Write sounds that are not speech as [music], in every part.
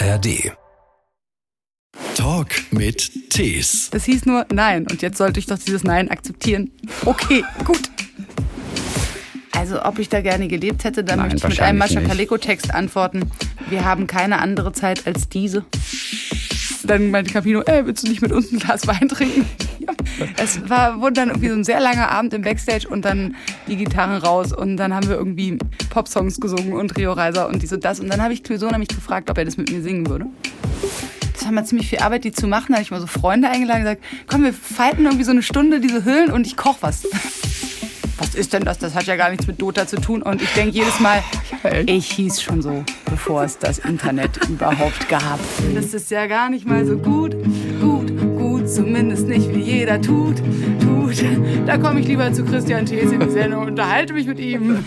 ARD. Talk mit Tees. Das hieß nur Nein und jetzt sollte ich doch dieses Nein akzeptieren. Okay, gut. Also, ob ich da gerne gelebt hätte, da Nein, möchte ich mit einem Mascha. Kaleko-Text antworten. Wir haben keine andere Zeit als diese. Dann meinte Campino, ey, willst du nicht mit uns ein Glas Wein trinken? [laughs] Es war, wurde dann irgendwie so ein sehr langer Abend im Backstage und dann die Gitarren raus und dann haben wir irgendwie Popsongs gesungen und Rio Reiser und dies und das. Und dann habe ich Clouseau nämlich gefragt, ob er das mit mir singen würde. Das war mal ziemlich viel Arbeit, die zu machen. Da habe ich mal so Freunde eingeladen und gesagt, komm, wir falten irgendwie so eine Stunde diese Hüllen und ich koche was. Was ist denn das? Das hat ja gar nichts mit Dota zu tun. Und ich denke jedes Mal, ich hieß schon so, bevor es das Internet überhaupt gab. Das ist ja gar nicht mal so gut, zumindest nicht wie jeder tut, tut. Da komme ich lieber zu Christian Thees in die Sendung und unterhalte mich mit ihm.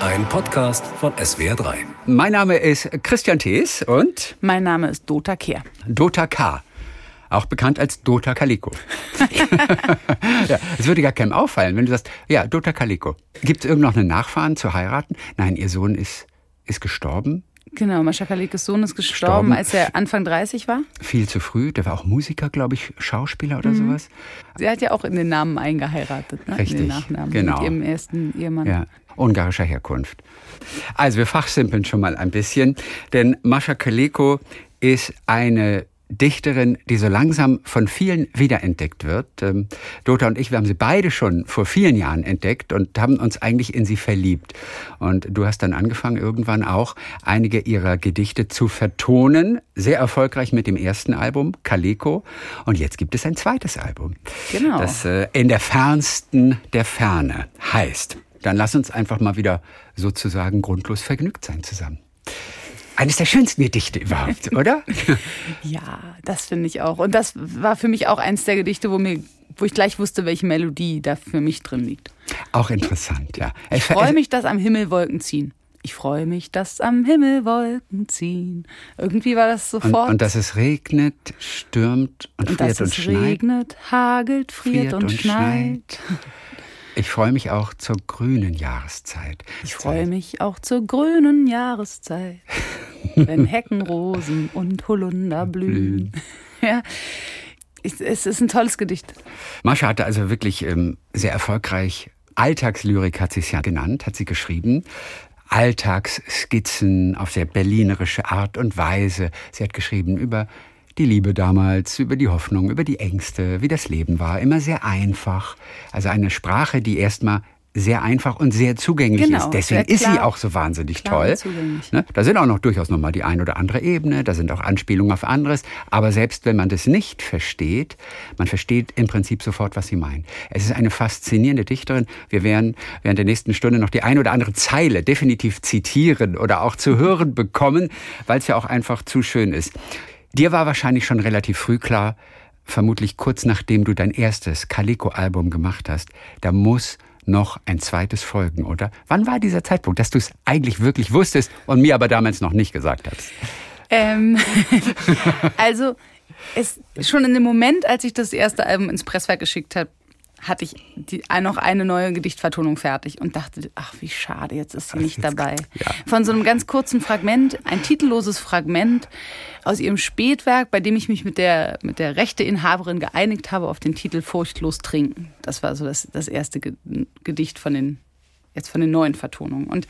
Ein Podcast von SWR3. Mein Name ist Christian Thees und Mein Name ist Dota Kehr. Dota K. Auch bekannt als Dota Kaliko. [laughs] ja, es würde gar keinem auffallen, wenn du sagst, ja, Dota Kaliko. Gibt es irgend noch einen Nachfahren zu heiraten? Nein, ihr Sohn ist, ist gestorben. Genau, Mascha Kalekes Sohn ist gestorben, Gestorben. als er Anfang 30 war. Viel zu früh. Der war auch Musiker, glaube ich, Schauspieler oder sowas. Sie hat ja auch in den Namen eingeheiratet, ne? in Richtig, den Nachnamen genau. mit ihrem ersten Ehemann. Ja, ungarischer Herkunft. Also wir fachsimpeln schon mal ein bisschen, denn Mascha Kaleko ist eine Dichterin, die so langsam von vielen wiederentdeckt wird. Ähm, Dota und ich, wir haben sie beide schon vor vielen Jahren entdeckt und haben uns eigentlich in sie verliebt. Und du hast dann angefangen, irgendwann auch einige ihrer Gedichte zu vertonen. Sehr erfolgreich mit dem ersten Album, Kaleko. Und jetzt gibt es ein zweites Album. Genau. Das äh, in der fernsten der Ferne heißt. Dann lass uns einfach mal wieder sozusagen grundlos vergnügt sein zusammen. Eines der schönsten Gedichte überhaupt, [laughs] oder? Ja, das finde ich auch. Und das war für mich auch eins der Gedichte, wo, mir, wo ich gleich wusste, welche Melodie da für mich drin liegt. Auch interessant, ja. Ich freue mich, dass am Himmel Wolken ziehen. Ich freue mich, dass am Himmel Wolken ziehen. Irgendwie war das Und, sofort. und dass es regnet, stürmt und, Und friert dass und es schneit. regnet, hagelt, friert, und, schneit. Ich freue mich auch zur grünen Jahreszeit. Ich freue mich auch zur grünen Jahreszeit, [laughs] wenn Heckenrosen und Holunder blühen. [laughs] Ja, es ist ein tolles Gedicht. Mascha hatte also wirklich ähm, sehr erfolgreich Alltagslyrik, hat sie es ja genannt, hat sie geschrieben. Alltagsskizzen auf sehr berlinerische Art und Weise. Sie hat geschrieben über die Liebe damals, über die Hoffnung, über die Ängste, wie das Leben war. Immer sehr einfach. Also eine Sprache, die erstmal sehr einfach und sehr zugänglich Genau, ist. Deswegen ist sie auch so wahnsinnig toll. Ne? Da sind auch noch durchaus noch mal die ein oder andere Ebene, da sind auch Anspielungen auf anderes. Aber selbst wenn man das nicht versteht, man versteht im Prinzip sofort, was sie meint. Es ist eine faszinierende Dichterin. Wir werden während der nächsten Stunde noch die ein oder andere Zeile definitiv zitieren oder auch zu hören bekommen, weil es ja auch einfach zu schön ist. Dir war wahrscheinlich schon relativ früh klar, vermutlich kurz nachdem du dein erstes Kaliko-Album gemacht hast, da muss noch ein zweites folgen, oder? Wann war dieser Zeitpunkt, dass du es eigentlich wirklich wusstest und mir aber damals noch nicht gesagt hast? Ähm, [laughs] also, es, schon in dem Moment, als ich das erste Album ins Presswerk geschickt habe, hatte ich die, noch eine neue Gedichtvertonung fertig und dachte, ach, wie schade, jetzt ist sie nicht [laughs] dabei. ja. Von so einem ganz kurzen Fragment, ein titelloses Fragment aus ihrem Spätwerk, bei dem ich mich mit der, mit der Rechteinhaberin geeinigt habe auf den Titel Furchtlos trinken. Das war so das, das erste Ge- Gedicht von den jetzt von den neuen Vertonungen. Und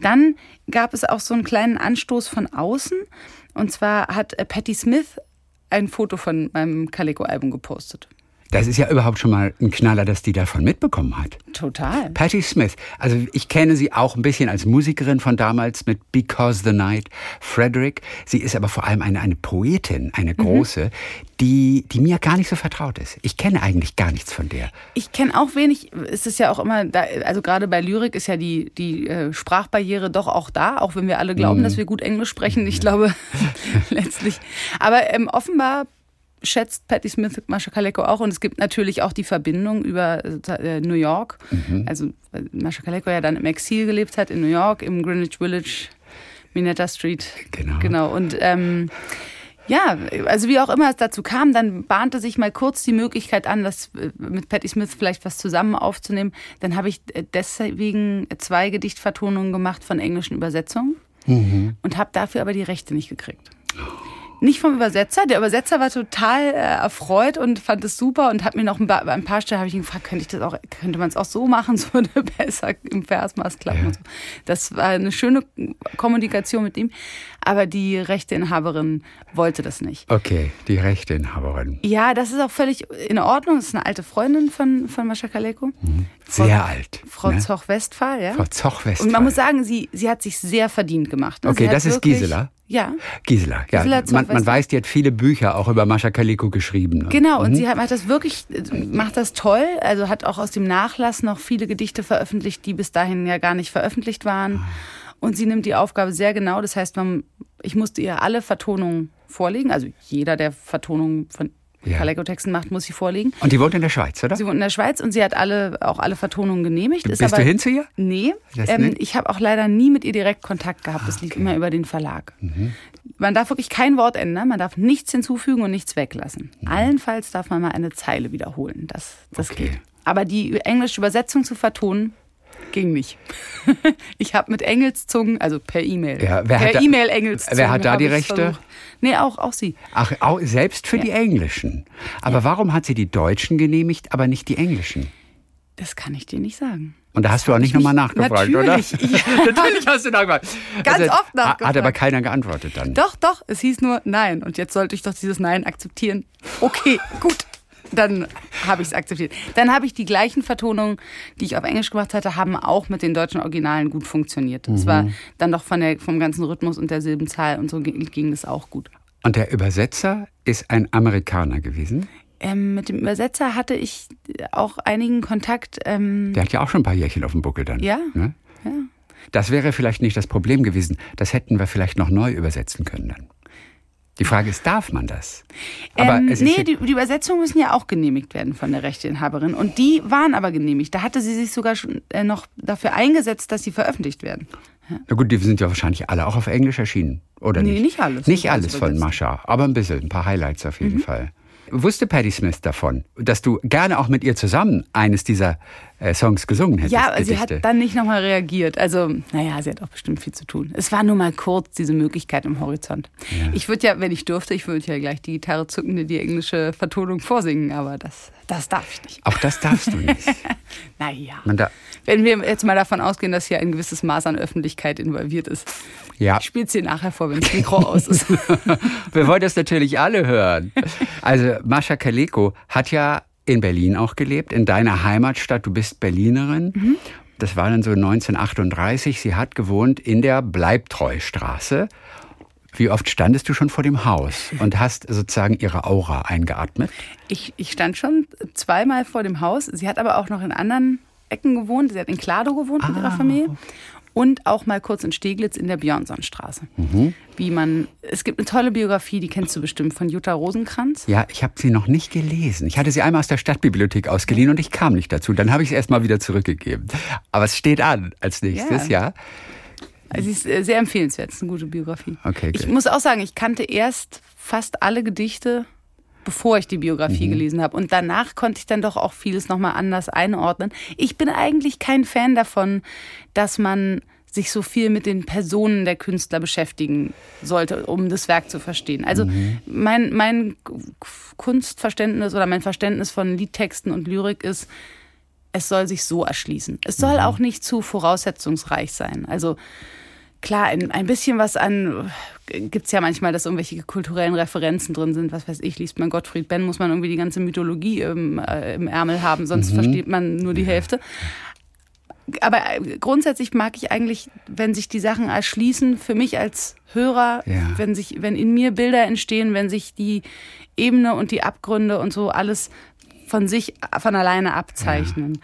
dann gab es auch so einen kleinen Anstoß von außen. Und zwar hat äh, Patti Smith ein Foto von meinem Calico-Album gepostet. Das ist ja überhaupt schon mal ein Knaller, dass die davon mitbekommen hat. Total. Patti Smith, also ich kenne sie auch ein bisschen als Musikerin von damals mit Because the Night, Frederick. Sie ist aber vor allem eine, eine Poetin, eine große, die, die mir gar nicht so vertraut ist. Ich kenne eigentlich gar nichts von der. Ich kenne auch wenig, es ist ja auch immer, da, also gerade bei Lyrik ist ja die, die äh, Sprachbarriere doch auch da, auch wenn wir alle glauben, dass wir gut Englisch sprechen. Ich glaube, [laughs] letztlich. Aber ähm, offenbar schätzt Patti Smith Mascha Kaleko auch und es gibt natürlich auch die Verbindung über äh, New York. Also weil Mascha Kaleko ja dann im Exil gelebt hat in New York, im Greenwich Village, Minetta Street. Genau. Genau. Und ähm, ja, also wie auch immer es dazu kam, dann bahnte sich mal kurz die Möglichkeit an, das äh, mit Patti Smith vielleicht was zusammen aufzunehmen. Dann habe ich äh, deswegen zwei Gedichtvertonungen gemacht von englischen Übersetzungen. und habe dafür aber die Rechte nicht gekriegt. Nicht vom Übersetzer. Der Übersetzer war total äh, erfreut und fand es super und hat mir noch ein paar, ein paar Stellen habe ich ihn gefragt, könnte ich das auch, könnte man es auch so machen, [laughs] so würde besser im Versmaß klappen. Ja. Und so. Das war eine schöne Kommunikation mit ihm, aber die Rechteinhaberin wollte das nicht. Okay, die Rechteinhaberin. Ja, das ist auch völlig in Ordnung. Das ist eine alte Freundin von, von Mascha Kaleko. Sehr alt. Frau ne? Zoch-Westphal, ja. Frau Zoch-Westphal. Und man muss sagen, sie, sie hat sich sehr verdient gemacht. ne? Okay, das ist Gisela? Ja, Gisela, ja. Gisela man, man weiß, die hat viele Bücher auch über Mascha Kaliko geschrieben. Ne? genau. Und sie hat, macht das wirklich, macht das toll. Also hat auch aus dem Nachlass noch viele Gedichte veröffentlicht, die bis dahin ja gar nicht veröffentlicht waren. Und sie nimmt die Aufgabe sehr genau. Das heißt, man, ich musste ihr alle Vertonungen vorlegen. Also jeder, der Vertonungen von Ja. Kaleko-Texten macht, muss sie vorlegen. Und die wohnt in der Schweiz, oder? Sie wohnt in der Schweiz und sie hat alle, auch alle Vertonungen genehmigt. Ist Bist aber, du hin zu ihr? Nee, ähm, ich habe auch leider nie mit ihr direkt Kontakt gehabt. Das lief immer über den Verlag. Mhm. Man darf wirklich kein Wort ändern, man darf nichts hinzufügen und nichts weglassen. Mhm. Allenfalls darf man mal eine Zeile wiederholen. Das, das Okay. geht. Aber die englische Übersetzung zu vertonen, ging nicht. [laughs] ich habe mit Engelszungen, also per E-Mail. Ja, wer hat per E-Mail Engelszungen. wer hat da die Rechte? versucht. Nee, auch, auch sie. Ach, auch, selbst für die Englischen. Aber warum hat sie die Deutschen genehmigt, aber nicht die Englischen? Das kann ich dir nicht sagen. Und da hast du auch nicht nochmal nachgefragt, Natürlich. oder? [laughs] Ja. Natürlich hast du nachgefragt. Ganz oft Hat nachgefragt. aber keiner geantwortet dann. Doch, doch, es hieß nur Nein. Und jetzt sollte ich doch dieses Nein akzeptieren. Okay, gut. Dann habe ich es akzeptiert. Dann habe ich die gleichen Vertonungen, die ich auf Englisch gemacht hatte, haben auch mit den deutschen Originalen gut funktioniert. Es war dann doch von der, vom ganzen Rhythmus und der Silbenzahl und so ging, das auch gut. Und der Übersetzer ist ein Amerikaner gewesen. Ähm, mit dem Übersetzer hatte ich auch einigen Kontakt. Ähm, Der hat ja auch schon ein paar Jährchen auf dem Buckel dann. Ja, Ne? ja. Das wäre vielleicht nicht das Problem gewesen. Das hätten wir vielleicht noch neu übersetzen können dann. Die Frage ist, darf man das? ähm, es ist nee, ja- die, die Übersetzungen müssen ja auch genehmigt werden von der Rechteinhaberin. Und die waren aber genehmigt. Da hatte sie sich sogar schon äh, noch dafür eingesetzt, dass sie veröffentlicht werden. Na gut, die sind ja wahrscheinlich alle auch auf Englisch erschienen, oder Nee, nicht? nicht alles. Nicht alles von. Mhm. Mascha, aber ein bisschen, ein paar Highlights auf jeden Fall. Wusste Patti Smith davon, dass du gerne auch mit ihr zusammen eines dieser Songs gesungen hättest? Ja, sie Gedichte? hat dann nicht nochmal reagiert. Also, naja, sie hat auch bestimmt viel zu tun. Es war nur mal kurz diese Möglichkeit im Horizont. Ich würde ja, wenn ich dürfte, ich würde ja gleich die Gitarre zücken, dir die englische Vertonung vorsingen, aber das, das darf ich nicht. Auch das darfst du nicht. [laughs] Naja. Da, Wenn wir jetzt mal davon ausgehen, dass hier ein gewisses Maß an Öffentlichkeit involviert ist, ja, ich spiele es dir nachher vor, wenn das Mikro aus ist. [laughs] wir wollen das natürlich alle hören. Also Mascha Kaleko hat ja in Berlin auch gelebt, in deiner Heimatstadt. Du bist Berlinerin. Mhm. Das war dann so 1938. Sie hat gewohnt in der Bleibtreustraße. Wie oft standest du schon vor dem Haus und hast sozusagen ihre Aura eingeatmet? Ich, ich stand schon zweimal vor dem Haus. Sie hat aber auch noch in anderen Ecken gewohnt. Sie hat in Klado gewohnt mit Ah. ihrer Familie. Und auch mal kurz in Steglitz in der Björnsonstraße. Mhm. Wie man, es gibt eine tolle Biografie, die kennst du bestimmt, von Jutta Rosenkranz. Ja, ich habe sie noch nicht gelesen. Ich hatte sie einmal aus der Stadtbibliothek ausgeliehen und ich kam nicht dazu. Dann habe ich sie erst mal wieder zurückgegeben. Aber es steht an als nächstes, ja. Also sie ist äh, sehr empfehlenswert, es ist eine gute Biografie. Okay, ich gut. muss auch sagen, ich kannte erst fast alle Gedichte, bevor ich die Biografie Mhm. gelesen habe. Und danach konnte ich dann doch auch vieles nochmal anders einordnen. Ich bin eigentlich kein Fan davon, dass man sich so viel mit den Personen der Künstler beschäftigen sollte, um das Werk zu verstehen. Also Mhm. mein, mein Kunstverständnis oder mein Verständnis von Liedtexten und Lyrik ist, es soll sich so erschließen. Es soll auch nicht zu voraussetzungsreich sein. Also klar, ein, ein bisschen was an, gibt's ja manchmal, dass irgendwelche kulturellen Referenzen drin sind. Was weiß ich, liest man Gottfried Benn, muss man irgendwie die ganze Mythologie im, äh, im Ärmel haben, sonst versteht man nur die Hälfte. Aber äh, grundsätzlich mag ich eigentlich, wenn sich die Sachen erschließen, für mich als Hörer, Ja. wenn sich, wenn in mir Bilder entstehen, wenn sich die Ebene und die Abgründe und so alles von sich, von alleine abzeichnen.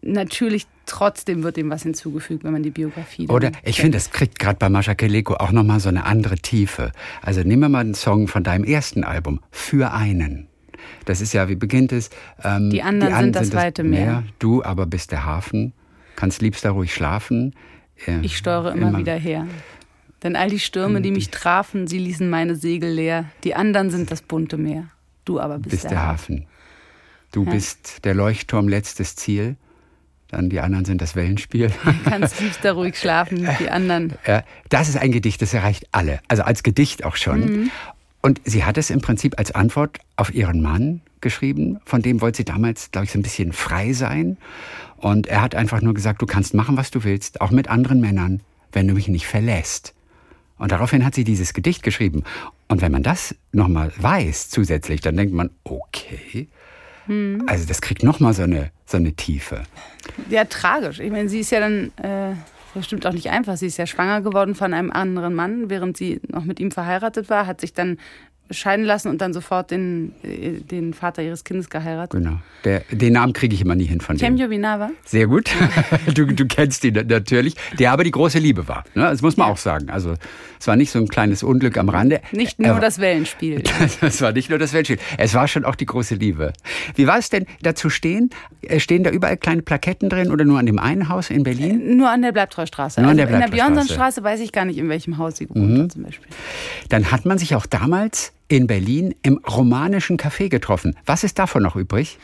Natürlich trotzdem wird dem was hinzugefügt, wenn man die Biografie. Oder ich finde, das kriegt gerade bei Mascha Keleko auch nochmal so eine andere Tiefe. Also nehmen wir mal einen Song von deinem ersten Album, Für einen. Das ist ja, wie beginnt es? Ähm, Die anderen sind das weite Meer. Du aber bist der Hafen, kannst liebst da ruhig schlafen. Äh, Ich steuere immer, wieder her. Denn all die Stürme, die mich trafen, sie ließen meine Segel leer. Die anderen sind das bunte Meer. Du aber bist, Bist der Hafen. Du bist der Leuchtturm letztes Ziel. Dann die anderen sind das Wellenspiel. Kannst tiefster ruhig schlafen, [laughs] die anderen. Das ist ein Gedicht, das erreicht alle. Also als Gedicht auch schon. Mhm. Und sie hat es im Prinzip als Antwort auf ihren Mann geschrieben. Von dem wollte sie damals, glaube ich, so ein bisschen frei sein. Und er hat einfach nur gesagt, du kannst machen, was du willst, auch mit anderen Männern, wenn du mich nicht verlässt. Und daraufhin hat sie dieses Gedicht geschrieben. Und wenn man das nochmal weiß zusätzlich, dann denkt man, okay, hm. also das kriegt nochmal so eine, so eine Tiefe. Ja, tragisch. Ich meine, sie ist ja dann äh, bestimmt auch nicht einfach. Sie ist ja schwanger geworden von einem anderen Mann, während sie noch mit ihm verheiratet war, hat sich dann scheiden lassen und dann sofort den, äh, den Vater ihres Kindes geheiratet. Genau. Der, den Namen kriege ich immer nie hin von dem. Cemjo Vinava. Sehr gut. [laughs] Du, du kennst ihn natürlich. Der aber die große Liebe war. Ne? Das muss man ja. auch sagen. Also es war nicht so ein kleines Unglück am Rande. Nicht nur das Wellenspiel. [laughs] Es war nicht nur das Wellenspiel. Es war schon auch die große Liebe. Wie war es denn dazu stehen? Äh, stehen da überall kleine Plaketten drin oder nur an dem einen Haus in Berlin? Äh, nur an der Bleibtreustraße. Nur also an der in der Björnsonstraße weiß ich gar nicht, in welchem Haus sie gewohnt mhm. hat zum Beispiel. Dann hat man sich auch damals in Berlin im romanischen Café getroffen. Was ist davon noch übrig?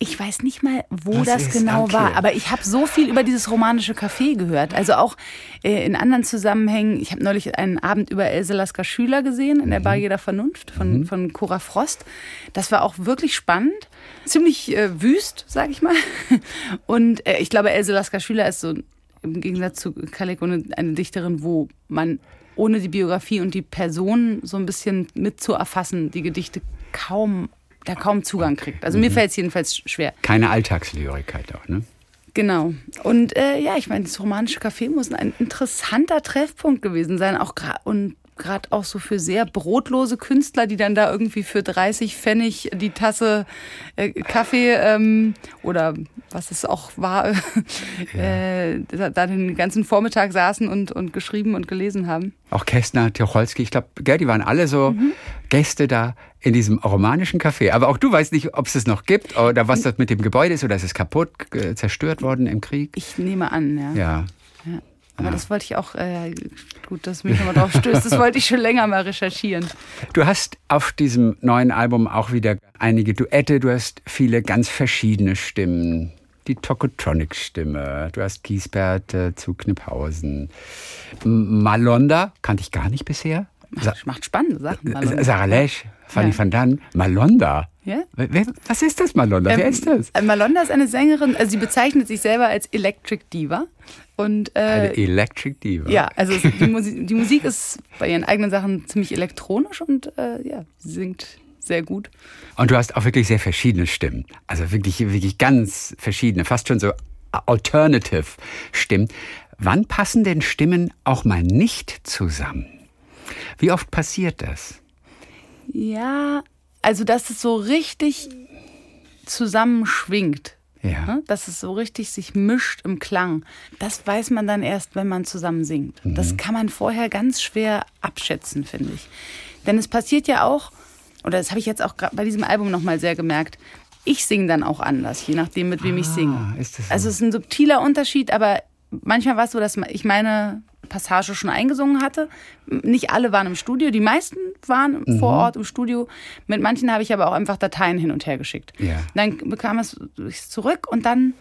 Ich weiß nicht mal, wo Was das genau okay. war, aber ich habe so viel über dieses romanische Café gehört. Also auch äh, in anderen Zusammenhängen. Ich habe neulich einen Abend über Else Lasker Schüler gesehen in der mhm. Bar jeder Vernunft von, mhm. von Cora Frost. Das war auch wirklich spannend. Ziemlich äh, wüst, sag ich mal. [laughs] Und äh, ich glaube, Else Lasker Schüler ist so im Gegensatz zu Kalek eine Dichterin, wo man ohne die Biografie und die Person so ein bisschen mitzuerfassen, die Gedichte kaum, da kaum Zugang kriegt. Also mhm. mir fällt es jedenfalls schwer. Keine Alltagslyrigkeit auch, ne? Genau. Und äh, ja, ich meine, das romanische Café muss ein interessanter Treffpunkt gewesen sein. Auch und gerade auch so für sehr brotlose Künstler, die dann da irgendwie für 30 Pfennig die Tasse äh, Kaffee ähm, oder was es auch war, [laughs] äh, da den ganzen Vormittag saßen und, und geschrieben und gelesen haben. Auch Kästner, Tucholsky, ich glaube, die waren alle so mhm. Gäste da in diesem romanischen Café. Aber auch du weißt nicht, ob es es noch gibt oder was das mit dem Gebäude ist oder ist es kaputt, äh, zerstört worden im Krieg? Ich nehme an, ja. Ja. ja. Aber ja. das wollte ich auch, äh, gut, dass mich nochmal drauf stößt, das wollte ich schon länger mal recherchieren. Du hast auf diesem neuen Album auch wieder einige Duette, du hast viele ganz verschiedene Stimmen. Die Tokotronic-Stimme, du hast Giesbert äh, zu Kniphausen. Malonda, kannte ich gar nicht bisher. Macht, macht spannende Sachen. Malonda. Sarah Lesch, Fanny ja. van Dan, Malonda. Ja? Was ist das, Malonda? Ähm, Wer ist das? Äh, Malonda ist eine Sängerin, also sie bezeichnet sich selber als Electric Diva. Und, äh, eine Electric Diva. Ja, also die, [laughs] Musik, die Musik ist bei ihren eigenen Sachen ziemlich elektronisch und äh, ja, sie singt sehr gut. Und du hast auch wirklich sehr verschiedene Stimmen. Also wirklich, wirklich ganz verschiedene, fast schon so Alternative Stimmen. Wann passen denn Stimmen auch mal nicht zusammen? Wie oft passiert das? Ja, also dass es so richtig zusammenschwingt. Ja. Ne? Dass es so richtig sich mischt im Klang. Das weiß man dann erst, wenn man zusammen singt. Mhm. Das kann man vorher ganz schwer abschätzen, finde ich. Denn es passiert ja auch, oder das habe ich jetzt auch bei diesem Album nochmal sehr gemerkt, ich singe dann auch anders, je nachdem, mit wem ah, ich singe. So? Also es ist ein subtiler Unterschied, aber manchmal war es so, dass ich meine Passage schon eingesungen hatte. Nicht alle waren im Studio, die meisten waren mhm. vor Ort im Studio. Mit manchen habe ich aber auch einfach Dateien hin und her geschickt. Ja. Dann bekam es zurück und dann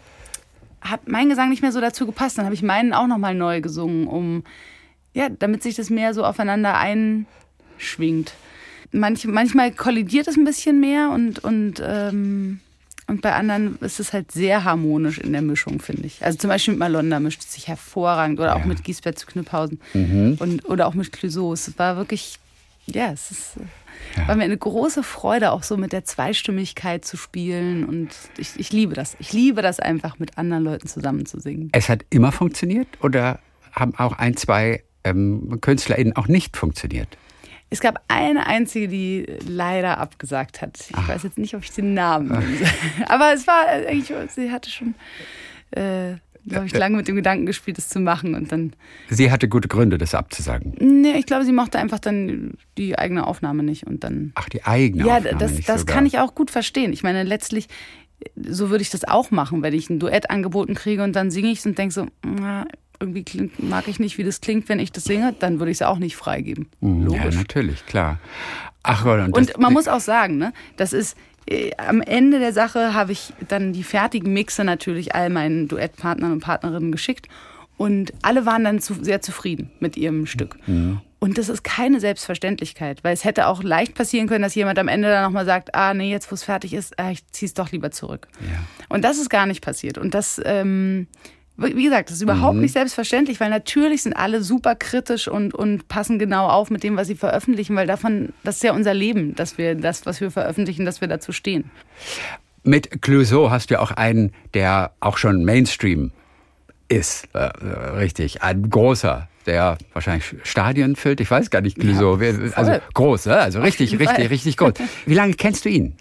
hat mein Gesang nicht mehr so dazu gepasst. Dann habe ich meinen auch nochmal neu gesungen, um ja, damit sich das mehr so aufeinander einschwingt. Manch, manchmal kollidiert es ein bisschen mehr und, und ähm, und bei anderen ist es halt sehr harmonisch in der Mischung, finde ich. Also zum Beispiel mit Malonda mischt es sich hervorragend oder auch ja. mit Giesbert zu Knüpphausen mhm. und, oder auch mit Clouseau. Es war wirklich, ja, es ist, ja. war mir eine große Freude, auch so mit der Zweistimmigkeit zu spielen. Und ich, ich liebe das. Ich liebe das einfach, mit anderen Leuten zusammen zu singen. Es hat immer funktioniert oder haben auch ein, zwei ähm, KünstlerInnen auch nicht funktioniert? Es gab eine einzige, die leider abgesagt hat. Ich Ach. weiß jetzt nicht, ob ich den Namen. [laughs] Aber es war eigentlich, sie hatte schon, äh, glaube ich, lange mit dem Gedanken gespielt, das zu machen. Und dann. Sie hatte gute Gründe, das abzusagen. Nee, ich glaube, sie mochte einfach dann die eigene Aufnahme nicht. Und dann. Ach, die eigene ja, Aufnahme. Ja, das, das kann ich auch gut verstehen. Ich meine, letztlich so würde ich das auch machen, wenn ich ein Duett angeboten kriege und dann singe ich es und denke so, na, irgendwie klingt, mag ich nicht, wie das klingt, wenn ich das singe, dann würde ich es auch nicht freigeben. Mhm, Logisch. Ja, natürlich, klar. Ach, und, und man muss auch sagen, ne, das ist äh, am Ende der Sache habe ich dann die fertigen Mixe natürlich all meinen Duettpartnern und Partnerinnen geschickt. Und alle waren dann zu, sehr zufrieden mit ihrem Stück. Mhm. Und das ist keine Selbstverständlichkeit, weil es hätte auch leicht passieren können, dass jemand am Ende dann nochmal sagt, ah nee, jetzt wo es fertig ist, ah, ich ziehe es doch lieber zurück. Ja. Und das ist gar nicht passiert. Und das, ähm, wie gesagt, das ist überhaupt mhm. nicht selbstverständlich, weil natürlich sind alle super kritisch und, und passen genau auf mit dem, was sie veröffentlichen, weil davon, das ist ja unser Leben, dass wir das, was wir veröffentlichen, dass wir dazu stehen. Mit Clouseau hast du auch einen, der auch schon Mainstream ist, äh, richtig, ein großer der wahrscheinlich Stadien füllt. Ich weiß gar nicht, Clouseau. Ja, also groß, also richtig, richtig, richtig groß. [laughs] Wie lange kennst du ihn?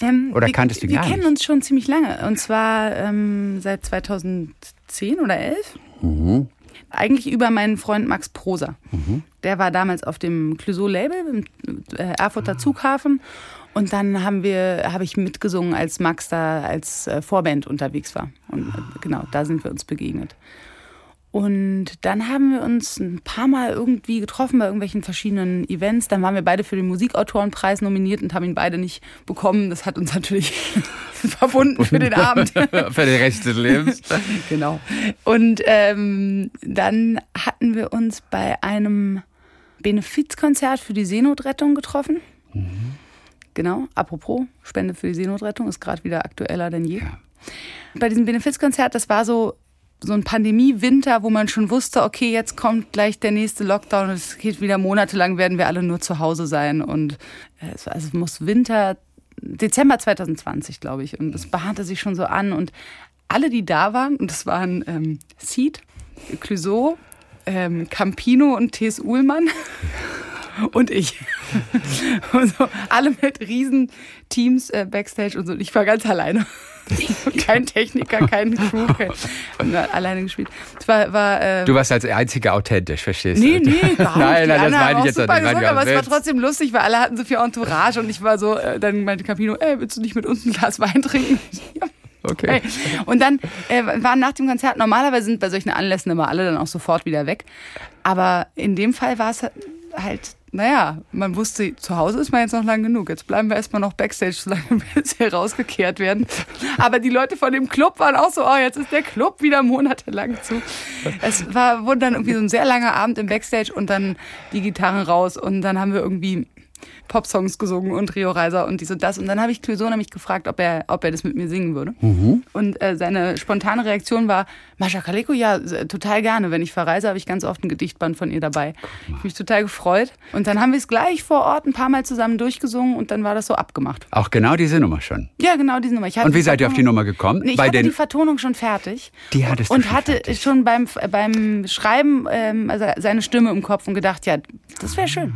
Ähm, Oder kanntest du wir, gar Wir kennen uns schon ziemlich lange. Und zwar ähm, seit 2010 oder 11. Mhm. Eigentlich über meinen Freund Max Proser. Mhm. Der war damals auf dem Clouseau-Label im äh, Erfurter. Zughafen. Und dann haben wir, habe ich mitgesungen, als Max da als äh, Vorband unterwegs war. Und äh, genau, da sind wir uns begegnet. Und dann haben wir uns ein paar Mal irgendwie getroffen bei irgendwelchen verschiedenen Events. Dann waren wir beide für den Musikautorenpreis nominiert und haben ihn beide nicht bekommen. Das hat uns natürlich [laughs] verbunden für den Abend. [laughs] für den Rest des Lebens. [laughs] genau. Und ähm, dann hatten wir uns bei einem Benefizkonzert für die Seenotrettung getroffen. Mhm. Genau, apropos, Spende für die Seenotrettung ist gerade wieder aktueller denn je. Ja. Bei diesem Benefizkonzert, das war so so ein Pandemie-Winter, wo man schon wusste, okay, jetzt kommt gleich der nächste Lockdown und es geht wieder monatelang, werden wir alle nur zu Hause sein. Und es, also es muss Winter, Dezember 2020, glaube ich. Und es bahnte sich schon so an. Und alle, die da waren, und das waren ähm, Seed, Clouseau, ähm, Campino und T.S. Uhlmann. [laughs] und ich. [laughs] und so, alle mit riesen Teams äh, Backstage und so. Ich war ganz alleine. [laughs] kein Techniker, kein Crew, kein, alleine gespielt. Es war, war, äh, du warst als Einziger authentisch, verstehst du? Nee, nee, [laughs] gar nicht. nein, nein, das meine ich jetzt nicht. Gesungen, aber es war trotzdem lustig, weil alle hatten so viel Entourage und ich war so, äh, dann meinte Campino, ey, willst du nicht mit uns ein Glas Wein trinken? ja. Okay. Und dann äh, waren nach dem Konzert, normalerweise sind bei solchen Anlässen immer alle dann auch sofort wieder weg. Aber in dem Fall war es halt naja, man wusste, zu Hause ist man jetzt noch lang genug. Jetzt bleiben wir erstmal noch Backstage, solange wir [laughs] hier rausgekehrt werden. Aber die Leute von dem Club waren auch so, oh, jetzt ist der Club wieder monatelang zu. Es war, wurde dann irgendwie so ein sehr langer Abend im Backstage und dann die Gitarren raus und dann haben wir irgendwie Popsongs gesungen und Rio Reiser und dies und das. Und dann habe ich Clouseau nämlich gefragt, ob er, ob er das mit mir singen würde. Mhm. Und äh, seine spontane Reaktion war, Mascha Kaleko, ja, total gerne. Wenn ich verreise, habe ich ganz oft ein Gedichtband von ihr dabei. Ich habe mich total gefreut. Und dann haben wir es gleich vor Ort ein paar Mal zusammen durchgesungen und dann war das so abgemacht. Auch genau diese Nummer schon? Ja, genau diese Nummer. und wie seid ihr auf die Nummer gekommen? Nee, ich Bei hatte den... die Vertonung schon fertig. Die hattest du Und schon hatte fertig. schon beim, beim Schreiben ähm, also seine Stimme im Kopf und gedacht, ja, das wäre schön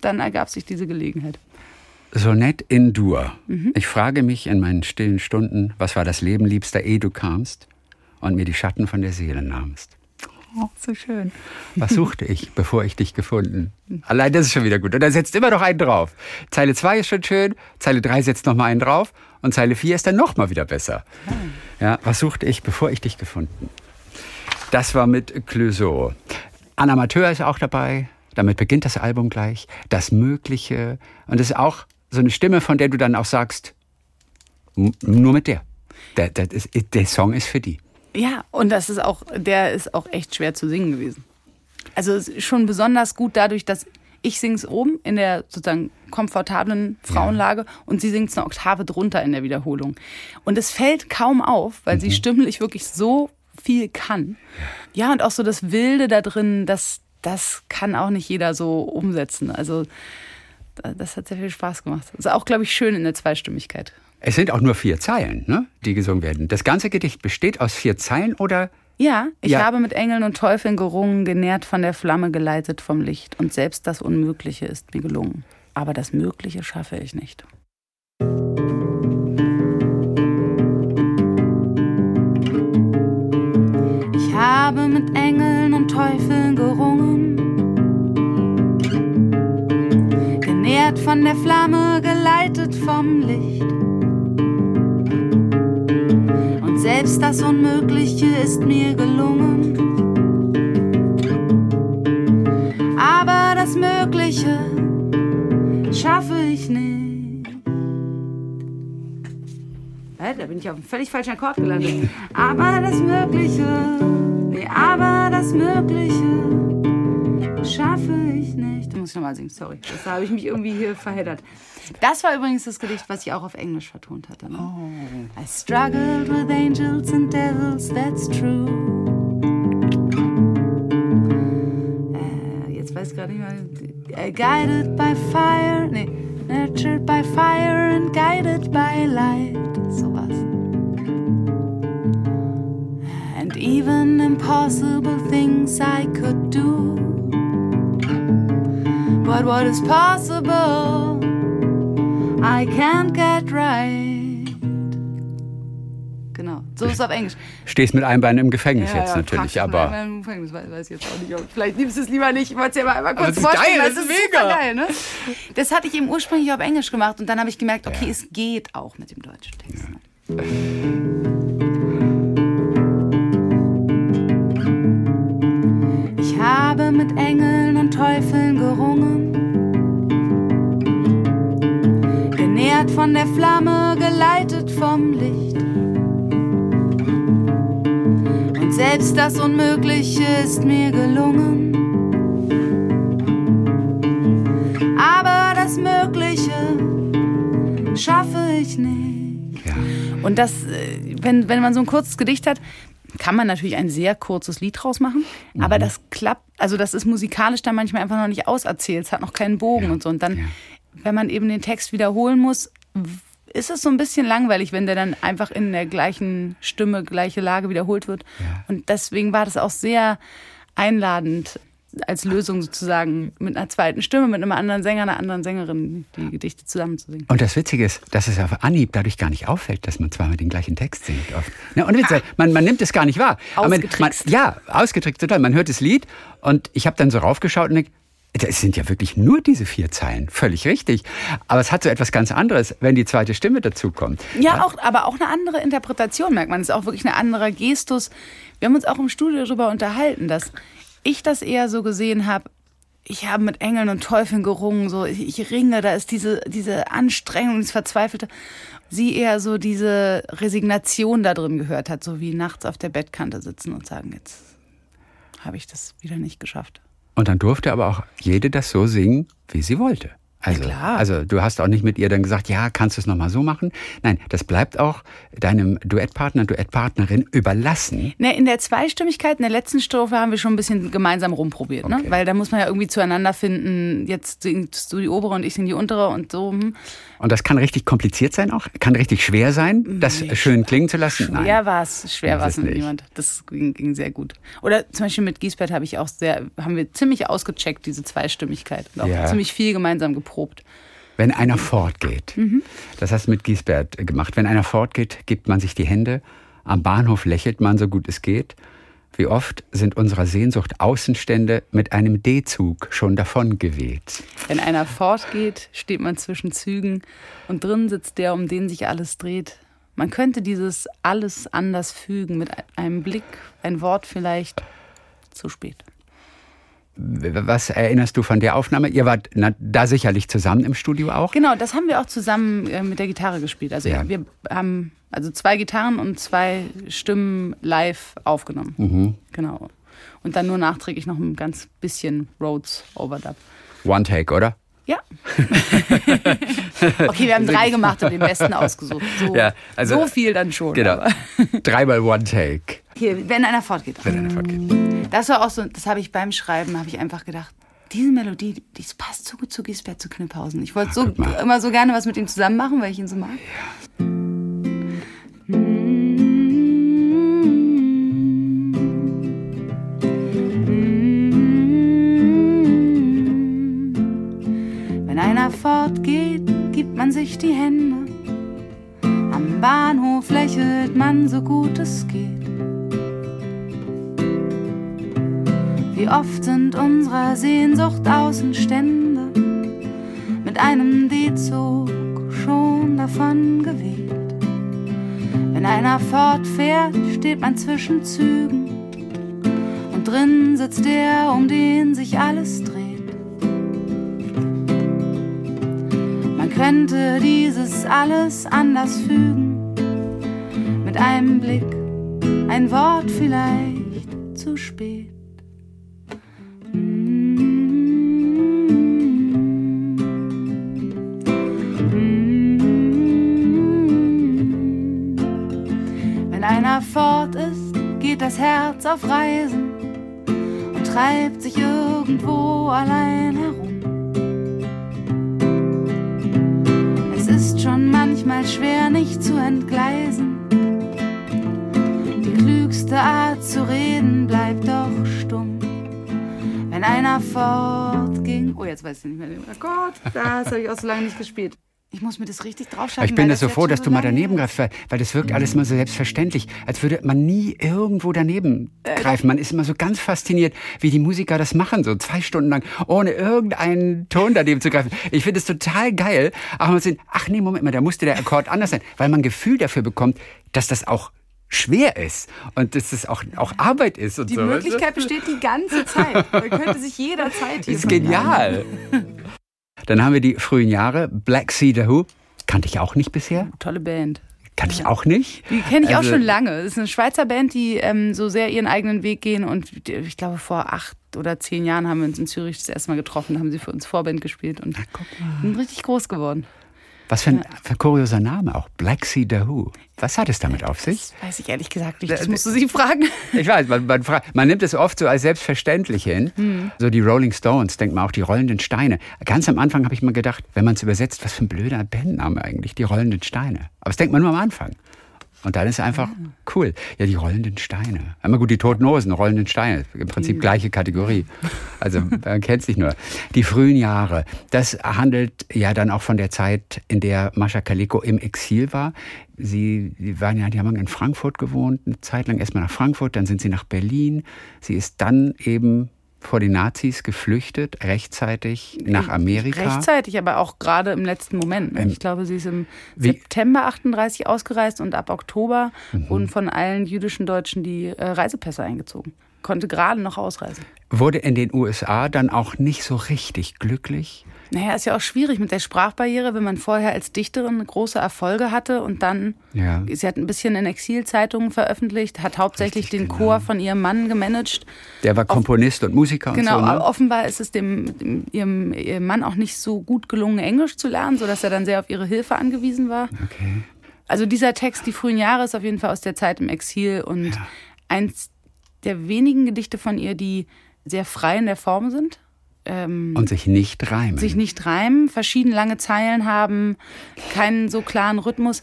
dann ergab sich diese Gelegenheit. Sonett in Dur. Mhm. Ich frage mich in meinen stillen Stunden, was war das Leben liebster, ehe du kamst und mir die Schatten von der Seele nahmst. Oh, so schön. Was [laughs] suchte ich, bevor ich dich gefunden? Allein das ist schon wieder gut. Und dann setzt immer noch einen drauf. Zeile 2 ist schon schön, Zeile 3 setzt noch mal einen drauf und Zeile 4 ist dann noch mal wieder besser. Ja, was suchte ich, bevor ich dich gefunden? Das war mit Clouseau. Anna Amateur ist auch dabei, damit beginnt das Album gleich. Das Mögliche. Und es ist auch so eine Stimme, von der du dann auch sagst, nur mit der. Der, der, der Song ist für die. Ja, und das ist auch, der ist auch echt schwer zu singen gewesen. Also schon besonders gut dadurch, dass ich singe es oben in der sozusagen komfortablen Frauenlage ja. und sie singt es eine Oktave drunter in der Wiederholung. Und es fällt kaum auf, weil mhm. sie stimmlich wirklich so viel kann. Ja, und auch so das Wilde da drin, dass das kann auch nicht jeder so umsetzen. Also das hat sehr viel Spaß gemacht. Das ist auch, glaube ich, schön in der Zweistimmigkeit. Es sind auch nur vier Zeilen, ne, die gesungen werden. Das ganze Gedicht besteht aus vier Zeilen oder? Ja, ich ja. habe mit Engeln und Teufeln gerungen, genährt von der Flamme, geleitet vom Licht. Und selbst das Unmögliche ist mir gelungen. Aber das Mögliche schaffe ich nicht. Ich habe mit Engeln und Teufeln von der Flamme, geleitet vom Licht. Und selbst das Unmögliche ist mir gelungen. Aber das Mögliche schaffe ich nicht. Hä, da bin ich auf einem völlig falschen Akkord gelandet. Aber das Mögliche, nee, aber das Mögliche schaffe ich nicht. Da muss ich nochmal singen, sorry. Das habe ich mich irgendwie hier verheddert. Das war übrigens das Gedicht, was ich auch auf Englisch vertont hatte. Ne? Oh. I struggled with angels and devils, that's true. Äh, jetzt weiß ich gerade nicht mehr. Äh, Guided by fire, nee, nurtured by fire and guided by light. Sowas. And even impossible things I could do. But what is possible, I can't get right. Genau, so ist es auf Englisch. Stehst mit einem Bein im Gefängnis jetzt natürlich, praktisch, aber. nein, nein, Gefängnis, weiß, weiß ich jetzt auch nicht. Vielleicht nimmst du es lieber nicht. Ich wollte es dir mal einmal Aber kurz das ist vorstellen. geil, das ist super mega. geil, ne? Das hatte ich eben ursprünglich auf Englisch gemacht und dann habe ich gemerkt, okay, Ja. es geht auch mit dem deutschen Text. [laughs] Ich habe mit Engeln und Teufeln gerungen, genährt von der Flamme, geleitet vom Licht. Und selbst das Unmögliche ist mir gelungen. Aber das Mögliche schaffe ich nicht. Ja. Und das, äh, wenn, wenn man so ein kurzes Gedicht hat, kann man natürlich ein sehr kurzes Lied draus machen. Mhm. Aber das klappt, also das ist musikalisch dann manchmal einfach noch nicht auserzählt. Es hat noch keinen Bogen und so. Und dann, ja. wenn man eben den Text wiederholen muss, ist es so ein bisschen langweilig, wenn der dann einfach in der gleichen Stimme, gleiche Lage wiederholt wird. Ja. Und deswegen war das auch sehr einladend als Lösung sozusagen mit einer zweiten Stimme, mit einem anderen Sänger, einer anderen Sängerin die Gedichte zusammenzusingen. Und das Witzige ist, dass es auf Anhieb dadurch gar nicht auffällt, dass man zweimal den gleichen Text singt. Oft. Und Witz, man, man nimmt es gar nicht wahr. Aber man, man, Ausgetrickst. ja, ausgetrickst total. Man hört das Lied und ich habe dann so raufgeschaut und denk, es sind ja wirklich nur diese vier Zeilen. Völlig richtig. Aber es hat so etwas ganz anderes, wenn die zweite Stimme dazukommt. Ja, auch, aber auch eine andere Interpretation merkt man. Es ist auch wirklich ein anderer Gestus. Wir haben uns auch im Studio darüber unterhalten, dass ich das eher so gesehen habe. Ich habe mit Engeln und Teufeln gerungen, so ich, ich ringe, da ist diese, diese Anstrengung, dieses Verzweifelte. Sie eher so diese Resignation da drin gehört hat, so wie nachts auf der Bettkante sitzen und sagen, jetzt habe ich das wieder nicht geschafft. Und dann durfte aber auch jede das so singen, wie sie wollte. Also, klar. also du hast auch nicht mit ihr dann gesagt, ja, kannst du es nochmal so machen? Nein, das bleibt auch deinem Duettpartner, Duettpartnerin überlassen. Ne, in der Zweistimmigkeit, in der letzten Strophe haben wir schon ein bisschen gemeinsam rumprobiert, ne? Okay. Weil da muss man ja irgendwie zueinander finden. Jetzt singst du die obere und ich sing die untere und so. Hm. Und das kann richtig kompliziert sein auch, kann richtig schwer sein, das schön klingen zu lassen. Schwer war es, schwer war es mit niemand. Das ging, ging sehr gut. Oder zum Beispiel mit Giesbert habe ich auch sehr, haben wir ziemlich ausgecheckt, diese Zweistimmigkeit. Und auch Ja. ziemlich viel gemeinsam geprobt. Wenn einer fortgeht, Mhm. das hast du mit Giesbert gemacht, wenn einer fortgeht, gibt man sich die Hände, am Bahnhof lächelt man so gut es geht. Wie oft sind unserer Sehnsucht Außenstände mit einem D-Zug schon davon geweht. Wenn einer fortgeht, steht man zwischen Zügen und drin sitzt der, um den sich alles dreht. Man könnte dieses alles anders fügen mit einem Blick, ein Wort vielleicht zu spät. Was erinnerst du von der Aufnahme? Ihr wart na, da sicherlich zusammen im Studio auch? Genau, das haben wir auch zusammen äh, mit der Gitarre gespielt. Also Ja. wir haben also zwei Gitarren und zwei Stimmen live aufgenommen. Mhm. Genau. Und dann nur nachträglich noch ein ganz bisschen Rhodes Overdub. One Take, oder? Ja. [laughs] okay, wir haben drei gemacht und den besten ausgesucht. So, Ja, also- so viel dann schon. Genau. Dreimal One Take. Okay, wenn einer fortgeht. Wenn einer fortgeht. Das war auch so, das habe ich beim Schreiben, habe ich einfach gedacht, diese Melodie, die, passt so gut zu Gisbert zu Knipphausen. Ich wollte so, immer so gerne was mit ihm zusammen machen, weil ich ihn so mag. Wenn einer fortgeht, gibt man sich die Hände. Am Bahnhof lächelt man so gut es geht. Wie oft sind unserer Sehnsucht Außenstände mit einem D-Zug schon davon geweht. Wenn einer fortfährt, steht man zwischen Zügen und drin sitzt der, um den sich alles dreht. Man könnte dieses alles anders fügen mit einem Blick, ein Wort vielleicht zu spät. Einer fort ist, geht das Herz auf Reisen und treibt sich irgendwo allein herum. Es ist schon manchmal schwer, nicht zu entgleisen. Die klügste Art zu reden bleibt doch stumm. Wenn einer fortging. Oh, jetzt weiß ich nicht mehr den Akkord. Das habe ich auch so lange nicht gespielt. Ich muss mir das richtig draufschreiben. Ich bin da so froh, dass du mal daneben greifst, weil, weil das wirkt alles mal so selbstverständlich, als würde man nie irgendwo daneben greifen. Man ist immer so ganz fasziniert, wie die Musiker das machen, so zwei Stunden lang, ohne irgendeinen Ton daneben zu greifen. Ich finde es total geil. Aber man sieht, ach nee, Moment mal, da musste der Akkord anders sein, weil man ein Gefühl dafür bekommt, dass das auch schwer ist und dass es auch, auch Arbeit ist und Die so. weißt du? Möglichkeit besteht die ganze Zeit. Man könnte sich jederzeit hier ist genial. [laughs] Dann haben wir die frühen Jahre, Black Sea The Who. Kannte ich auch nicht bisher. Tolle Band. Kannte ich auch nicht. Die kenne ich Also- auch schon lange. Es ist eine Schweizer Band, die ähm, so sehr ihren eigenen Weg gehen. Und ich glaube, vor acht oder zehn Jahren haben wir uns in Zürich das erste Mal getroffen, haben sie für uns Vorband gespielt und sind richtig groß geworden. Was für ein, ein kurioser Name auch. Black Sea Who. Was hat es damit auf sich? Das weiß ich ehrlich gesagt nicht. Das musst du sie fragen. Ich weiß, man, man, fra- man nimmt es oft so als selbstverständlich hin. So die Rolling Stones, denkt man auch die rollenden Steine. Ganz am Anfang habe ich mal gedacht, wenn man es übersetzt, was für ein blöder Bandname eigentlich, die rollenden Steine. Aber das denkt man nur am Anfang. Und dann ist es einfach cool. Ja, die rollenden Steine. Einmal gut, die Toten Hosen, rollenden Steine. Im Prinzip gleiche Kategorie. Also man kennt sich nur. Die frühen Jahre. Das handelt ja dann auch von der Zeit, in der Mascha Kaleko im Exil war. Sie, sie waren ja, die haben in Frankfurt gewohnt, eine Zeit lang erstmal nach Frankfurt, dann sind sie nach Berlin. Sie ist dann eben vor den Nazis geflüchtet, rechtzeitig nach Amerika. Rechtzeitig, aber auch gerade im letzten Moment. Ähm, ich glaube, sie ist im September 38 ausgereist und ab Oktober Mhm. wurden von allen jüdischen Deutschen die äh, Reisepässe eingezogen. Konnte gerade noch ausreisen. Wurde in den USA dann auch nicht so richtig glücklich. Naja, ist ja auch schwierig mit der Sprachbarriere, wenn man vorher als Dichterin große Erfolge hatte und dann, Ja. sie hat ein bisschen in Exilzeitungen veröffentlicht, hat hauptsächlich Richtig, den genau. Chor von ihrem Mann gemanagt. Der war Komponist und Musiker Genau, und so. aber Ne? offenbar ist es dem, dem ihrem, ihrem Mann auch nicht so gut gelungen, Englisch zu lernen, sodass er dann sehr auf ihre Hilfe angewiesen war. Okay. Also dieser Text, die frühen Jahre, ist auf jeden Fall aus der Zeit im Exil und Ja. eins der wenigen Gedichte von ihr, die sehr frei in der Form sind. Ähm, Und sich nicht reimen. sich nicht reimen, verschieden lange Zeilen haben, keinen so klaren Rhythmus.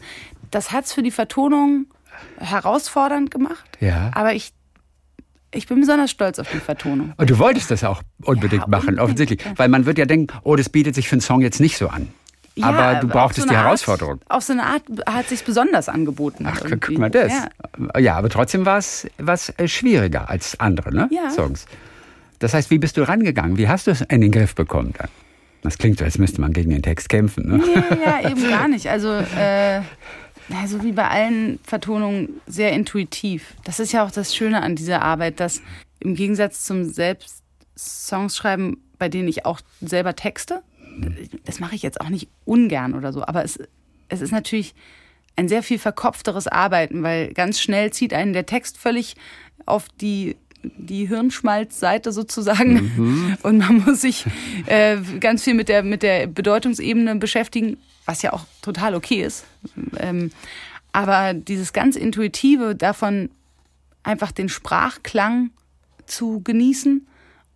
Das hat's für die Vertonung herausfordernd gemacht. Ja. Aber ich, ich bin besonders stolz auf die Vertonung. Und du wolltest das auch unbedingt Ja, machen, unbedingt. offensichtlich. Weil man wird ja denken, oh, das bietet sich für einen Song jetzt nicht so an. aber du brauchtest so die eine Herausforderung. Art, auf so eine Art hat sich besonders angeboten. Ach, guck irgendwie. mal das. Ja. Ja, aber trotzdem war es was äh, schwieriger als andere ne? Ja. Das heißt, wie bist du rangegangen? Wie hast du es in den Griff bekommen dann? Das klingt so, als müsste man gegen den Text kämpfen. Ne? Nee, ja, [laughs] eben gar nicht. Also, äh, na, so wie bei allen Vertonungen, sehr intuitiv. Das ist ja auch das Schöne an dieser Arbeit, dass im Gegensatz zum selbst Songs schreiben, bei denen ich auch selber texte, das mache ich jetzt auch nicht ungern oder so, aber es, es ist natürlich ein sehr viel verkopfteres Arbeiten, weil ganz schnell zieht einen der Text völlig auf die die Hirnschmalzseite sozusagen und man muss sich äh, ganz viel mit der mit der Bedeutungsebene beschäftigen, was ja auch total okay ist. Ähm, aber dieses ganz intuitive davon einfach den Sprachklang zu genießen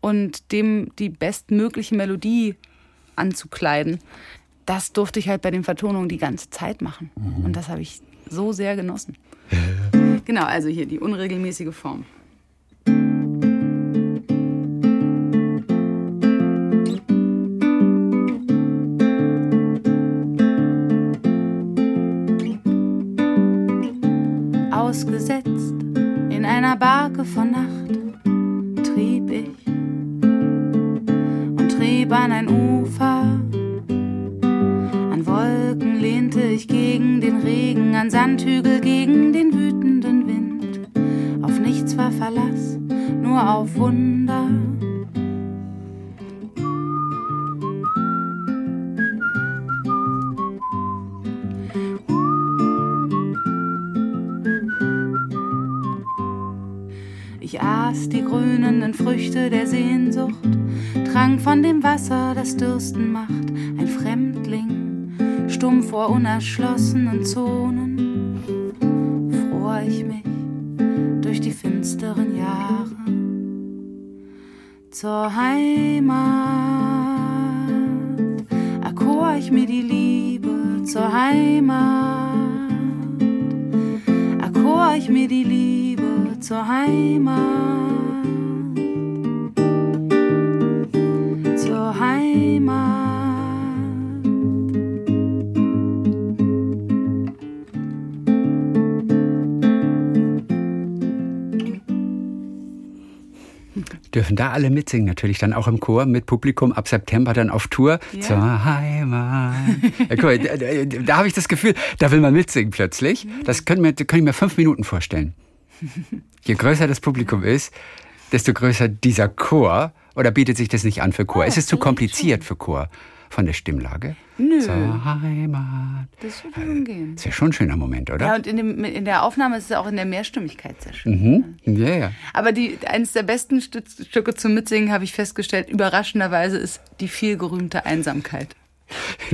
und dem die bestmögliche Melodie anzukleiden, das durfte ich halt bei den Vertonungen die ganze Zeit machen. Und das habe ich so sehr genossen. Genau, also hier die unregelmäßige Form. Einer Barke von unerschlossenen Zonen, fror ich mich durch die finsteren Jahre zur Heimat, erkor ich mir die Liebe zur Heimat, erkor ich mir die Liebe zur Heimat. Dürfen da alle mitsingen, natürlich dann auch im Chor mit Publikum ab September dann auf Tour Ja. zur Heimat. Guck mal, da da, da habe ich das Gefühl, da will man mitsingen plötzlich. Das können, wir, das können ich mir fünf Minuten vorstellen. [laughs] Je größer das Publikum ist, desto größer dieser Chor. Oder bietet sich das nicht an für Chor? Oh, es ist zu kompliziert für Chor von der Stimmlage. Nö. Zur Heimat. Das würde schon gehen. Das wäre schon ein schöner Moment, oder? Ja, und in, dem, in der Aufnahme ist es auch in der Mehrstimmigkeit sehr schön. Mhm. Ja, ja. Aber die, eines der besten Stücke zum Mitsingen, habe ich festgestellt, überraschenderweise ist die vielgerühmte Einsamkeit. [laughs]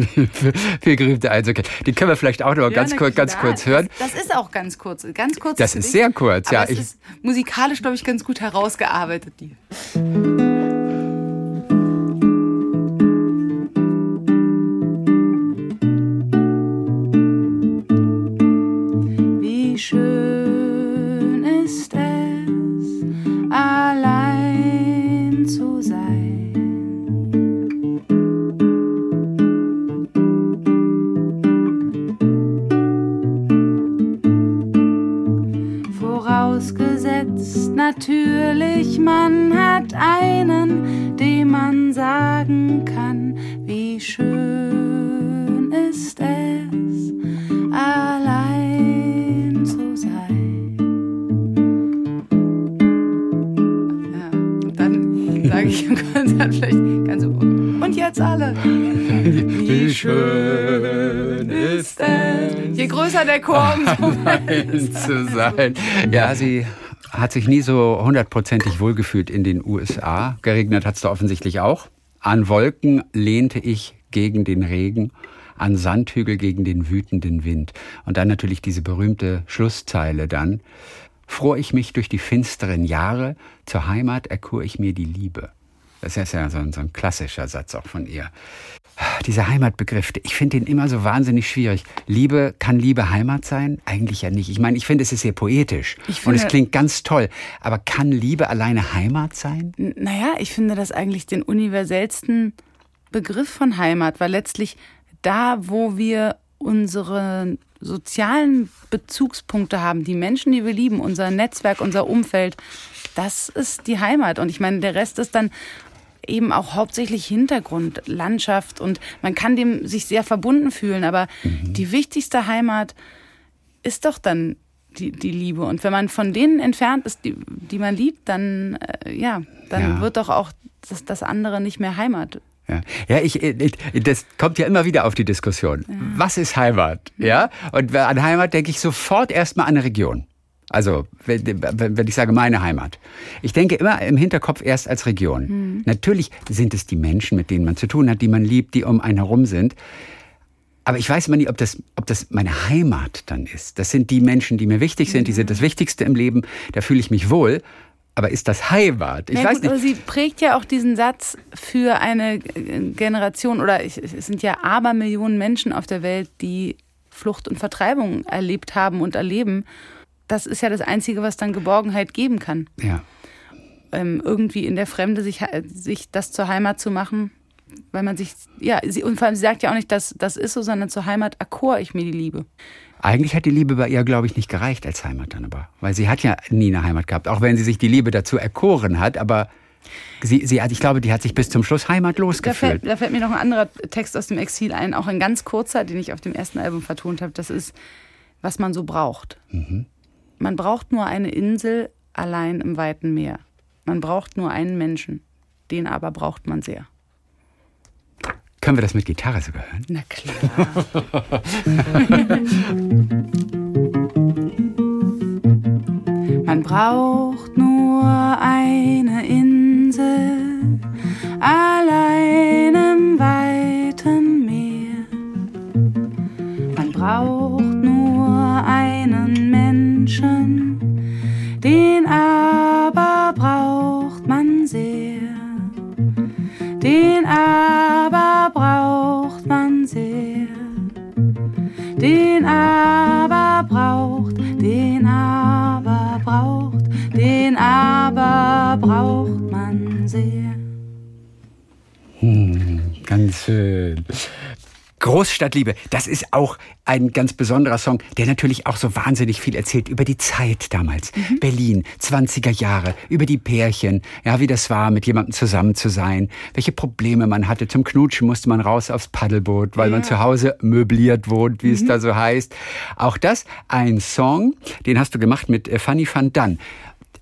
Viel gerühmte Einsamkeit. Die können wir vielleicht auch noch mal ganz, Ja, kurz, ganz kurz hören. Das, das ist auch ganz kurz. Ganz kurz. Das ist sehr kurz, ja. Ich- ist musikalisch, glaube ich, ganz gut herausgearbeitet. Die. Wie der Chor, umso Allein zu sein. Ja, sie hat sich nie so hundertprozentig wohlgefühlt in den USA. Geregnet hat es da offensichtlich auch. An Wolken lehnte ich gegen den Regen, an Sandhügel gegen den wütenden Wind. Und dann natürlich diese berühmte Schlusszeile dann. Fror ich mich durch die finsteren Jahre, zur Heimat erkur ich mir die Liebe. Das ist ja so ein, so ein klassischer Satz auch von ihr. Dieser Heimatbegriff, ich finde den immer so wahnsinnig schwierig. Liebe, kann Liebe Heimat sein? Eigentlich ja nicht. Ich meine, ich finde, es ist sehr poetisch Ich und es finde- klingt ganz toll. Aber kann Liebe alleine Heimat sein? Naja, ich finde das eigentlich den universellsten Begriff von Heimat, weil letztlich da, wo wir unsere sozialen Bezugspunkte haben, die Menschen, die wir lieben, unser Netzwerk, unser Umfeld, das ist die Heimat. Und ich meine, der Rest ist dann eben auch hauptsächlich Hintergrund, Landschaft und man kann dem sich sehr verbunden fühlen, aber die wichtigste Heimat ist doch dann die, die Liebe. Und wenn man von denen entfernt ist, die, die man liebt, dann, äh, ja, dann Ja. wird doch auch das, das andere nicht mehr Heimat. Ja, ja ich, ich, das kommt ja immer wieder auf die Diskussion. Was ist Heimat? Ja, und an Heimat denke ich sofort erstmal an eine Region. Also, wenn, ich sage meine Heimat. Ich denke immer im Hinterkopf erst als Region. Natürlich sind es die Menschen, mit denen man zu tun hat, die man liebt, die um einen herum sind. Aber ich weiß immer nicht, ob das, ob das meine Heimat dann ist. Das sind die Menschen, die mir wichtig sind, die sind das Wichtigste im Leben, da fühle ich mich wohl. Aber ist das Heimat? Ich Na weiß gut, nicht. aber sie prägt ja auch diesen Satz für eine Generation oder es sind ja Abermillionen Menschen auf der Welt, die Flucht und Vertreibung erlebt haben und erleben. Das ist ja das Einzige, was dann Geborgenheit geben kann. Ja. ähm, irgendwie in der Fremde sich, sich das zur Heimat zu machen, weil man sich, ja, sie, und vor allem sie sagt ja auch nicht, dass das ist so, sondern zur Heimat erkor ich mir die Liebe. Eigentlich hat die Liebe bei ihr, glaube ich, nicht gereicht als Heimat dann aber. Weil sie hat ja nie eine Heimat gehabt, auch wenn sie sich die Liebe dazu erkoren hat. Aber sie, sie ich glaube, die hat sich bis zum Schluss heimatlos Da fällt, gefühlt. da fällt mir noch ein anderer Text aus dem Exil ein, auch ein ganz kurzer, den ich auf dem ersten Album vertont habe. Das ist, was man so braucht. Man braucht nur eine Insel allein im weiten Meer. Man braucht nur einen Menschen. Den aber braucht man sehr. Können wir das mit Gitarre sogar hören? Na klar. [laughs] Man braucht nur eine Insel allein im weiten Meer. Man braucht Menschen, den aber braucht man sehr. Den aber braucht man sehr. Den aber braucht, den aber braucht, den aber braucht man sehr. Hm, ganz schön. Großstadtliebe, das ist auch ein ganz besonderer Song, der natürlich auch so wahnsinnig viel erzählt über die Zeit damals. Mhm. Berlin, 20er Jahre, über die Pärchen, ja, wie das war, mit jemandem zusammen zu sein, welche Probleme man hatte. Zum Knutschen musste man raus aufs Paddelboot, weil ja. man zu Hause möbliert wohnt, wie mhm. es da so heißt. Auch das ein Song, den hast du gemacht mit äh, Fanny van Dann.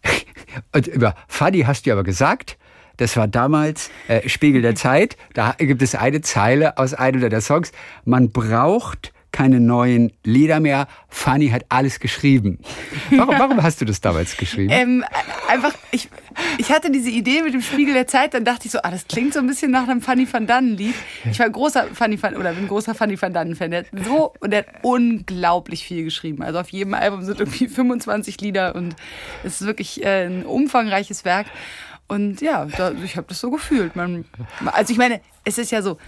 [laughs] Und über Fanny hast du aber gesagt, das war damals äh, Spiegel der Zeit. Da gibt es eine Zeile aus einem der Songs. Man braucht keine neuen Lieder mehr. Fanny hat alles geschrieben. Warum, warum hast du das damals geschrieben? Ähm, einfach, ich, ich hatte diese Idee mit dem Spiegel der Zeit, dann dachte ich so, ah, das klingt so ein bisschen nach einem Fanny van Dannen Lied. Ich war großer Fanny van, oder bin großer Fanny van Dannen Fan. Der hat so, und der hat unglaublich viel geschrieben. Also auf jedem Album sind irgendwie 25 Lieder und es ist wirklich äh, ein umfangreiches Werk. Und ja, da, ich habe das so gefühlt. Man, also ich meine, es ist ja so,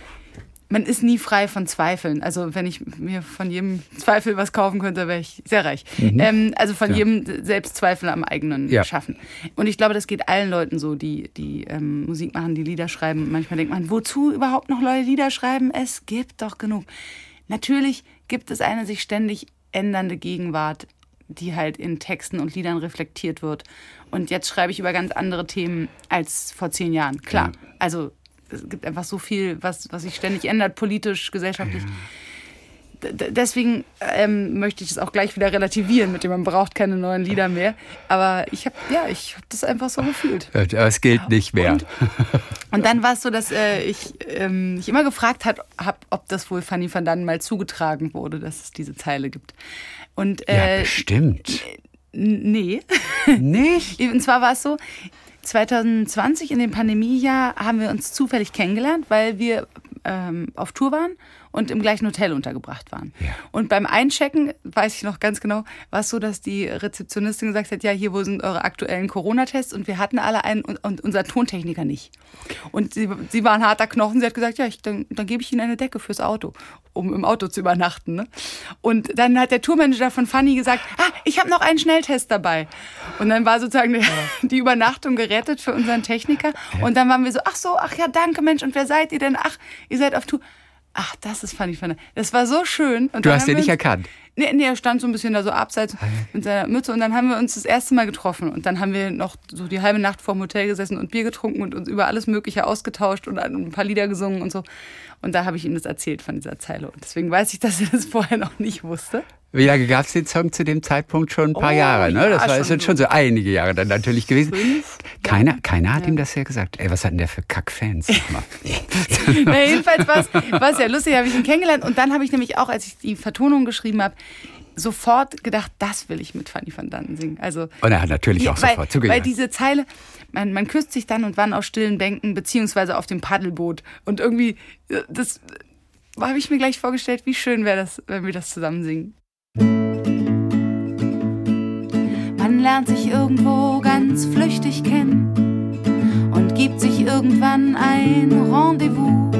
man ist nie frei von Zweifeln. Also wenn ich mir von jedem Zweifel was kaufen könnte, wäre ich sehr reich. Mhm. Ähm, also von ja. jedem Selbstzweifel am eigenen ja. schaffen. Und ich glaube, das geht allen Leuten so, die, die ähm, Musik machen, die Lieder schreiben. Manchmal denkt man, wozu überhaupt noch Leute Lieder schreiben? Es gibt doch genug. Natürlich gibt es eine sich ständig ändernde Gegenwart die halt in Texten und Liedern reflektiert wird. Und jetzt schreibe ich über ganz andere Themen als vor zehn Jahren. Klar, ja. also es gibt einfach so viel, was, was sich ständig ändert, politisch, gesellschaftlich. Ja deswegen ähm, möchte ich es auch gleich wieder relativieren, mit dem man braucht keine neuen Lieder mehr. Aber ich habe ja, ich habe das einfach so gefühlt. Aber es gilt nicht mehr. Und, und dann war es so, dass äh, ich ähm, mich immer gefragt habe, ob das wohl Fanny van Dannen mal zugetragen wurde, dass es diese Zeile gibt. Und, äh, ja, bestimmt. Nee. Nicht? [laughs] Und zwar war es so, 2020 in dem Pandemiejahr haben wir uns zufällig kennengelernt, weil wir ähm, auf Tour waren und im gleichen Hotel untergebracht waren. Ja. Und beim Einchecken, weiß ich noch ganz genau, war es so, dass die Rezeptionistin gesagt hat, ja, hier, wo sind eure aktuellen Corona-Tests? Und wir hatten alle einen und, und unser Tontechniker nicht. Und sie, sie war ein harter Knochen. Sie hat gesagt, ja, ich, dann, dann gebe ich Ihnen eine Decke fürs Auto, um im Auto zu übernachten. Ne? Und dann hat der Tourmanager von Fanny gesagt, ah, ich habe noch einen Schnelltest dabei. Und dann war sozusagen die, die Übernachtung gerettet für unseren Techniker. Und dann waren wir so, ach so, ach ja, danke Mensch. Und wer seid ihr denn? Ach, ihr seid auf Tour. Ach, das ist Fanny Fanny. Das war so schön. Und du hast den nicht erkannt? Nee, nee, er stand so ein bisschen da so abseits mit seiner Mütze und dann haben wir uns das erste Mal getroffen und dann haben wir noch so die halbe Nacht vor dem Hotel gesessen und Bier getrunken und uns über alles Mögliche ausgetauscht und ein paar Lieder gesungen und so. Und da habe ich ihm das erzählt von dieser Zeile und deswegen weiß ich, dass er das vorher noch nicht wusste. Wie lange gab es den Song zu dem Zeitpunkt schon? Ein paar oh, Jahre, ne? Das ja, war schon, schon so einige Jahre dann natürlich gewesen. Fünf? Keiner, keiner hat ja. ihm das ja gesagt. Ey, was hat denn der für Kackfans? [laughs] [laughs] Na, jedenfalls war es ja lustig, habe ich ihn kennengelernt. Und dann habe ich nämlich auch, als ich die Vertonung geschrieben habe, sofort gedacht, das will ich mit Fanny van Dannen singen. Also, und er hat natürlich auch weil, sofort zugehört. Weil diese Zeile, man, man küsst sich dann und wann auf stillen Bänken, beziehungsweise auf dem Paddelboot. Und irgendwie, das habe ich mir gleich vorgestellt, wie schön wäre das, wenn wir das zusammen singen. Man lernt sich irgendwo ganz flüchtig kennen und gibt sich irgendwann ein Rendezvous.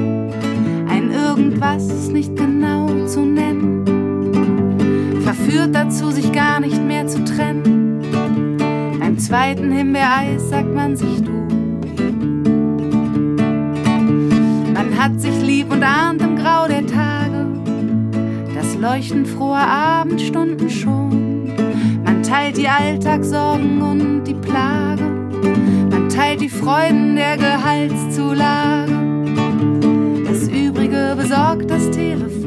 Ein Irgendwas nicht genau zu nennen, verführt dazu, sich gar nicht mehr zu trennen. Beim zweiten Himbeereis sagt man sich du. Man hat sich lieb und ahnt im Grau der Tage leuchten frohe Abendstunden schon. Man teilt die Alltagssorgen und die Plage. Man teilt die Freuden der Gehaltszulage. Das Übrige besorgt das Telefon.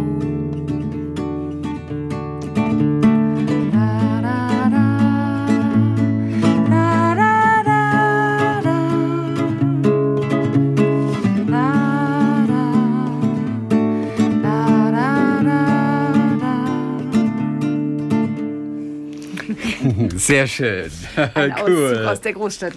Sehr schön. Ein [laughs] cool. Aus der Großstadt.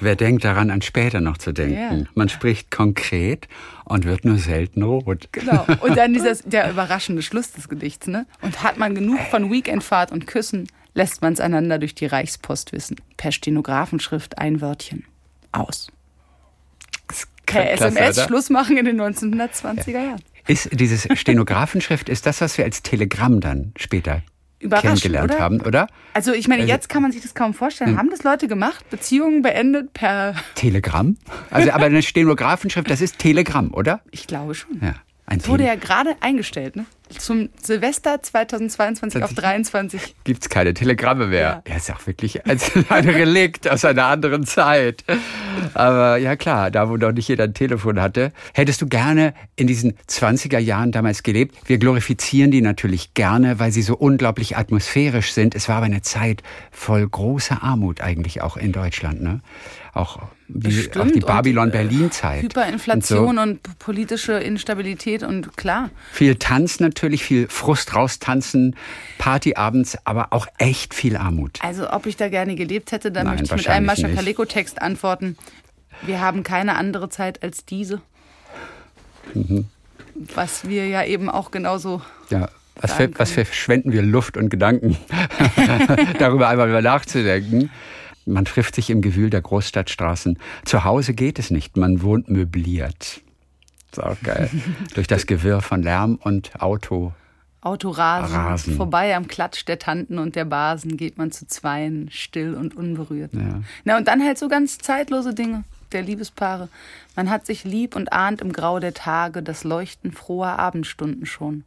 Wer denkt daran, an später noch zu denken? Ja. Man spricht konkret und wird nur selten rot. Genau. Und dann [laughs] dieses, der überraschende Schluss des Gedichts, ne? Und hat man genug von Weekendfahrt und Küssen, lässt man es einander durch die Reichspost wissen. Per Stenografenschrift ein Wörtchen. Aus. Per Klasse, SMS oder? Schluss machen in den 1920er Jahren. Ist dieses Stenografenschrift, ist das, was wir als Telegramm dann später kennengelernt oder? haben, oder? Also ich meine, Also- jetzt kann man sich das kaum vorstellen. Haben das Leute gemacht? Beziehungen beendet per... Telegramm? Also, aber eine Stenografenschrift, das ist Telegramm, oder? Ich glaube schon. Ja. Ein Es wurde Tele ja gerade eingestellt, ne? Zum Silvester 2022 auf 23. Gibt's keine Telegramme mehr. Ja. Ja, ist auch wirklich ein [laughs] ein Relikt aus einer anderen Zeit. Aber ja klar, da wo noch nicht jeder ein Telefon hatte. Hättest du gerne in diesen 20er Jahren damals gelebt? Wir glorifizieren die natürlich gerne, weil sie so unglaublich atmosphärisch sind. Es war aber eine Zeit voll großer Armut eigentlich auch in Deutschland. Ne? Auch, wie, auch die Babylon-Berlin-Zeit. Hyperinflation Und und, politische Instabilität und klar. so. Viel Tanz natürlich, viel Frust raustanzen, Partyabends, aber auch echt viel Armut. Also ob ich da gerne gelebt hätte, dann Nein, möchte ich mit einem Mascha. Kaleko-Text antworten. Wir haben keine andere Zeit als diese. Mhm. Was wir ja eben auch genauso Ja, was, ver, was verschwenden wir Luft und Gedanken, [laughs] darüber einmal über nachzudenken. Man trifft sich im Gewühl der Großstadtstraßen. Zu Hause geht es nicht, man wohnt möbliert. Ist auch geil. [laughs] Durch das Gewirr von Lärm und Auto. Autorasen. Rasen. Vorbei am Klatsch der Tanten und der Basen geht man zu zweien, still und unberührt. Ja. Na und dann halt so ganz zeitlose Dinge der Liebespaare. Man hat sich lieb und ahnt im Grau der Tage das Leuchten froher Abendstunden schon.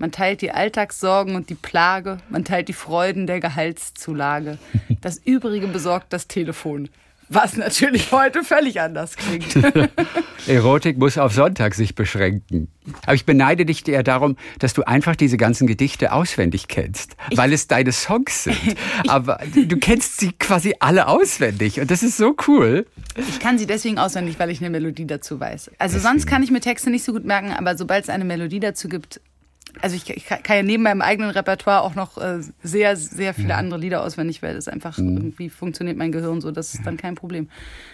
Man teilt die Alltagssorgen und die Plage, man teilt die Freuden der Gehaltszulage. Das Übrige besorgt das Telefon. Was natürlich heute völlig anders klingt. [laughs] Erotik muss auf Sonntag sich beschränken. Aber ich beneide dich eher darum, dass du einfach diese ganzen Gedichte auswendig kennst, weil es deine Songs sind. [laughs] Aber du kennst sie quasi alle auswendig und das ist so cool. Ich kann sie deswegen auswendig, weil ich eine Melodie dazu weiß. Also sonst kann ich mir Texte nicht so gut merken, aber sobald es eine Melodie dazu gibt, also ich, ich kann ja neben meinem eigenen Repertoire auch noch äh, sehr, sehr viele andere Lieder auswendig, weil das einfach irgendwie funktioniert mein Gehirn so, das ist dann kein Problem.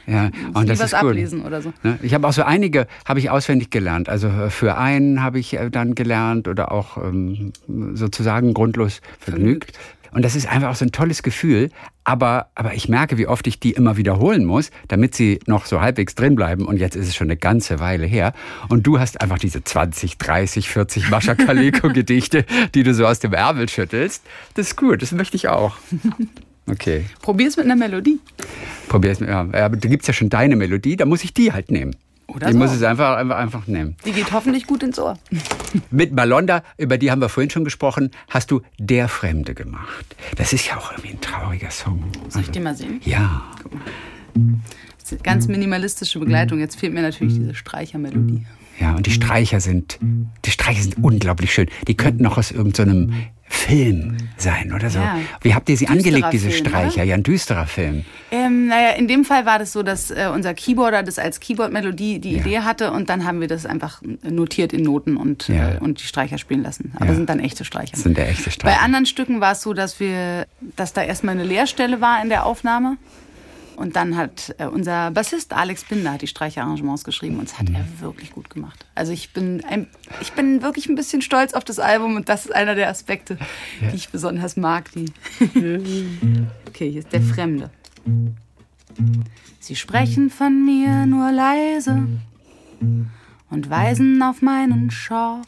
Ja, Ich und das was ist cool. ablesen oder so. Ne? Ich habe auch so einige, habe ich auswendig gelernt. Also äh, für einen habe ich äh, dann gelernt oder auch ähm, sozusagen grundlos vergnügt. Und das ist einfach auch so ein tolles Gefühl. Aber, aber ich merke, wie oft ich die immer wiederholen muss, damit sie noch so halbwegs drin bleiben. Und jetzt ist es schon eine ganze Weile her. Und du hast einfach diese 20, 30, 40 Mascha Kaleko Gedichte, [laughs] die du so aus dem Ärmel schüttelst. Das ist gut, das möchte ich auch. [laughs] Okay, Probier es mit einer Melodie. probier's. Ja, aber da gibt's ja schon deine Melodie, da muss ich die halt nehmen. Oder ich so. muss es einfach, einfach, einfach nehmen. Die geht hoffentlich gut ins Ohr. [laughs] Mit Malonda, über die haben wir vorhin schon gesprochen, hast du Der Fremde gemacht. Das ist ja auch irgendwie ein trauriger Song. Soll ich den mal sehen? Ja. Das ist eine ganz minimalistische Begleitung. Jetzt fehlt mir natürlich diese Streichermelodie. Ja, und die Streicher sind, die Streicher sind unglaublich schön. Die könnten noch aus irgendeinem Film sein oder so. Ja. Wie habt ihr sie Düsterer angelegt, diese Film, Streicher? oder? Ja, ein düsterer Film. Ähm, naja, in dem Fall war das so, dass äh, unser Keyboarder das als Keyboard-Melodie die Ja. Idee hatte und dann haben wir das einfach notiert in Noten und, Ja. äh, und die Streicher spielen lassen. Aber sind dann echte Streicher. Das sind der echte Bei Streicher. anderen Stücken war es so, dass wir, dass da erstmal eine Leerstelle war in der Aufnahme. Und dann hat äh, unser Bassist Alex Binder hat die Streicherarrangements geschrieben und das hat er wirklich gut gemacht. Also ich bin, ein, ich bin wirklich ein bisschen stolz auf das Album und das ist einer der Aspekte, die ich besonders mag. Die [laughs] okay, hier ist der Fremde. Sie sprechen von mir nur leise und weisen auf meinen Schorf.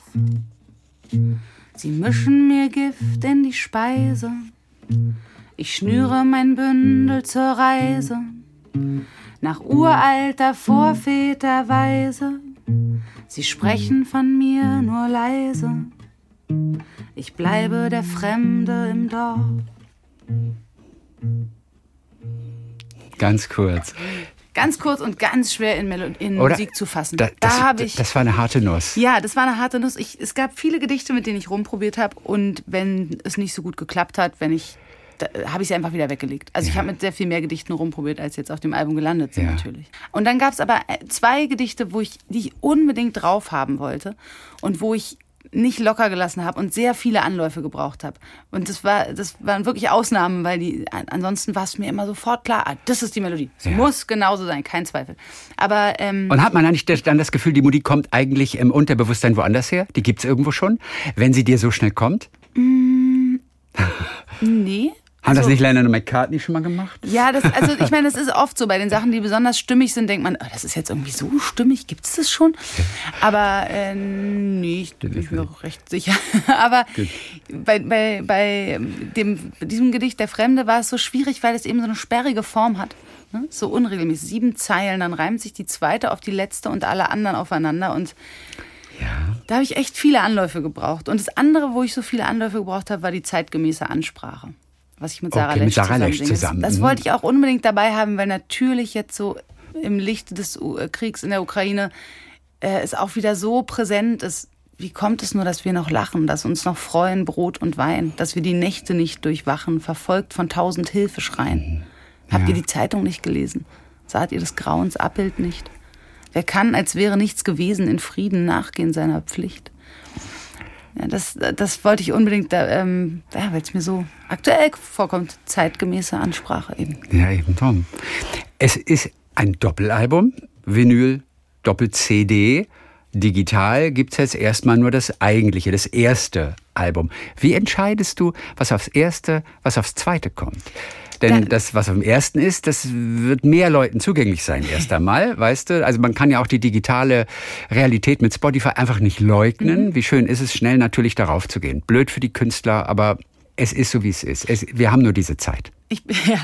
Sie mischen mir Gift in die Speise. Ich schnüre mein Bündel zur Reise. Nach uralter Vorväterweise. Sie sprechen von mir nur leise. Ich bleibe der Fremde im Dorf. Ganz kurz. Ganz kurz und ganz schwer in, Melo in Oder? Musik zu fassen. Da, Da, das, habe ich. das war eine harte Nuss. Ja, das war eine harte Nuss. Ich, es gab viele Gedichte, mit denen ich rumprobiert habe. Und wenn es nicht so gut geklappt hat, wenn ich, habe ich sie einfach wieder weggelegt. Also ich habe mit sehr viel mehr Gedichten rumprobiert, als jetzt auf dem Album gelandet sind Ja. natürlich. Und dann gab es aber äh, zwei Gedichte, wo ich, die ich unbedingt drauf haben wollte und wo ich nicht locker gelassen habe und sehr viele Anläufe gebraucht habe. Und das war, das waren wirklich Ausnahmen, weil die, ansonsten war es mir immer sofort klar, ah, das ist die Melodie. Es ja. muss genauso sein, kein Zweifel. Aber ähm, und hat man eigentlich dann das Gefühl, die Musik kommt eigentlich im Unterbewusstsein woanders her? Die gibt es irgendwo schon, wenn sie dir so schnell kommt? Mm, [laughs] nee, haben also, das nicht Lennon und McCartney schon mal gemacht? Ja, das, also ich [laughs] meine, das ist oft so. Bei den Sachen, die besonders stimmig sind, denkt man, oh, das ist jetzt irgendwie so stimmig, gibt es das schon? Aber äh, nee, ich bin mir auch recht sicher. [laughs] Aber bei, bei, bei dem, diesem Gedicht Der Fremde war es so schwierig, weil es eben so eine sperrige Form hat. Ne? So unregelmäßig. Sieben Zeilen, dann reimt sich die zweite auf die letzte und alle anderen aufeinander. Und ja. da habe ich echt viele Anläufe gebraucht. Und das andere, wo ich so viele Anläufe gebraucht habe, war die zeitgemäße Ansprache was ich mit Sarah okay, Lesch mit Sarah Lesch zusammen. Das, das wollte ich auch unbedingt dabei haben, weil natürlich jetzt so im Licht des äh, Kriegs in der Ukraine äh, es auch wieder so präsent ist. Wie kommt es nur, dass wir noch lachen, dass uns noch freuen Brot und Wein, dass wir die Nächte nicht durchwachen, verfolgt von tausend Hilfeschreien? Ja. Habt ihr die Zeitung nicht gelesen? Saht ihr das Grauens Abbild nicht? Wer kann, als wäre nichts gewesen, in Frieden nachgehen seiner Pflicht? Ja, das, das wollte ich unbedingt, ähm, ja, weil es mir so aktuell vorkommt, zeitgemäße Ansprache eben. Ja, eben, Tom. Es ist ein Doppelalbum, Vinyl, Doppel-CD. Digital gibt es jetzt erstmal nur das eigentliche, das erste Album. Wie entscheidest du, was aufs erste, was aufs zweite kommt? Denn das, was am ersten ist, das wird mehr Leuten zugänglich sein, erst einmal, [laughs] weißt du? Also man kann ja auch die digitale Realität mit Spotify einfach nicht leugnen. Mhm. Wie schön ist es, schnell natürlich darauf zu gehen. Blöd für die Künstler, aber es ist so, wie es ist. Es, wir haben nur diese Zeit. Ich, [laughs] ja.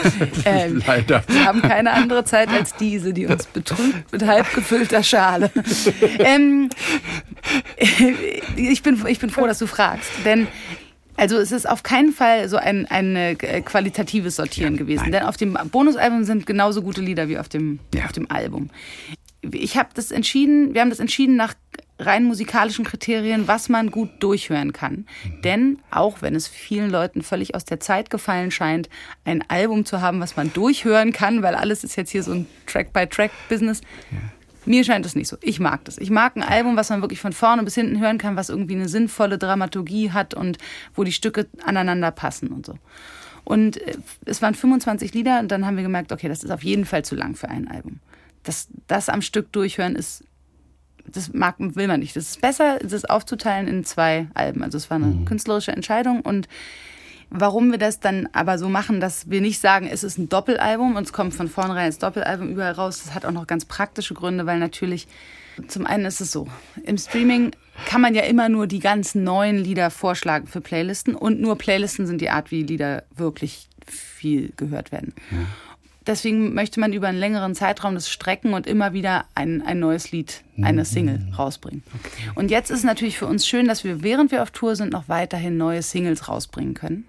[laughs] ähm, Leider. Wir haben keine andere Zeit als diese, die uns betrübt mit halb gefüllter Schale. ähm, ich, bin, ich bin froh, dass du fragst, denn also es ist auf keinen Fall so ein, ein äh, qualitatives Sortieren ja, gewesen. Nein. Denn auf dem Bonusalbum sind genauso gute Lieder wie auf dem, ja. auf dem Album. Ich habe das entschieden, wir haben das entschieden nach rein musikalischen Kriterien, was man gut durchhören kann. Mhm. Denn auch wenn es vielen Leuten völlig aus der Zeit gefallen scheint, ein Album zu haben, was man durchhören kann, weil alles ist jetzt hier so ein Track-by-Track-Business, ja. Mir scheint es nicht so. Ich mag das. Ich mag ein Album, was man wirklich von vorne bis hinten hören kann, was irgendwie eine sinnvolle Dramaturgie hat und wo die Stücke aneinander passen und so. Und äh, es waren 25 Lieder und dann haben wir gemerkt, okay, das ist auf jeden Fall zu lang für ein Album. Das, das am Stück durchhören ist, das mag, will man nicht. Das ist besser, das aufzuteilen in zwei Alben. Also es war eine mhm. künstlerische Entscheidung und Warum wir das dann aber so machen, dass wir nicht sagen, es ist ein Doppelalbum und es kommt von vornherein als Doppelalbum überall raus, das hat auch noch ganz praktische Gründe, weil natürlich zum einen ist es so, im Streaming kann man ja immer nur die ganzen neuen Lieder vorschlagen für Playlisten und nur Playlisten sind die Art, wie Lieder wirklich viel gehört werden. Ja. Deswegen möchte man über einen längeren Zeitraum das strecken und immer wieder ein, ein neues Lied, eine mhm. Single rausbringen. Okay. Und jetzt ist es natürlich für uns schön, dass wir, während wir auf Tour sind, noch weiterhin neue Singles rausbringen können.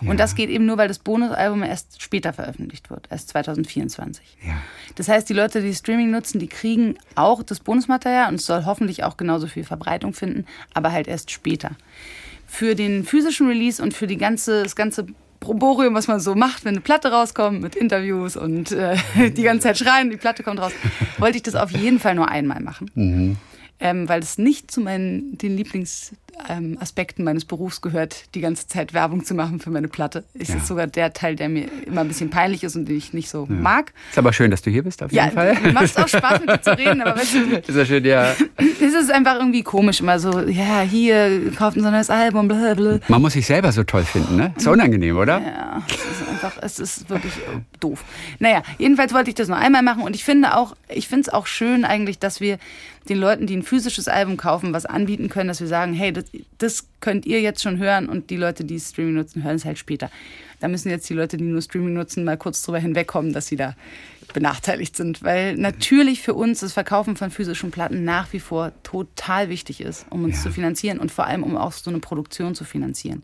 Ja. Und das geht eben nur, weil das Bonusalbum erst später veröffentlicht wird, erst 2024. Ja. Das heißt, die Leute, die Streaming nutzen, die kriegen auch das Bonusmaterial und es soll hoffentlich auch genauso viel Verbreitung finden, aber halt erst später. Für den physischen Release und für die ganze, das ganze Proborium, was man so macht, wenn eine Platte rauskommt mit Interviews und äh, [laughs] die ganze Zeit schreien, die Platte kommt raus, wollte ich das auf jeden Fall nur einmal machen. Mhm. Ähm, weil es nicht zu meinen den Lieblings ähm, Aspekten meines Berufs gehört, die ganze Zeit Werbung zu machen für meine Platte. Es ja. ist sogar der Teil, der mir immer ein bisschen peinlich ist und den ich nicht so ja. mag. Ist aber schön, dass du hier bist, auf jeden ja, Fall. Mir macht es auch Spaß, mit dir zu reden, aber weißt du, [laughs] ist ja schön, ja. Es ist einfach irgendwie komisch, immer so, ja, hier, kauft ein so neues Album, blablabla. Man muss sich selber so toll finden, ne? Ist unangenehm, oder? Ja, einfach, es ist wirklich doof. Naja, jedenfalls wollte ich das nur einmal machen und ich finde auch, ich finde es auch schön eigentlich, dass wir den Leuten, die ein physisches Album kaufen, was anbieten können, dass wir sagen, hey, das, das könnt ihr jetzt schon hören und die Leute, die Streaming nutzen, hören es halt später. Da müssen jetzt die Leute, die nur Streaming nutzen, mal kurz drüber hinwegkommen, dass sie da benachteiligt sind. Weil natürlich für uns das Verkaufen von physischen Platten nach wie vor total wichtig ist, um uns ja. zu finanzieren und vor allem, um auch so eine Produktion zu finanzieren.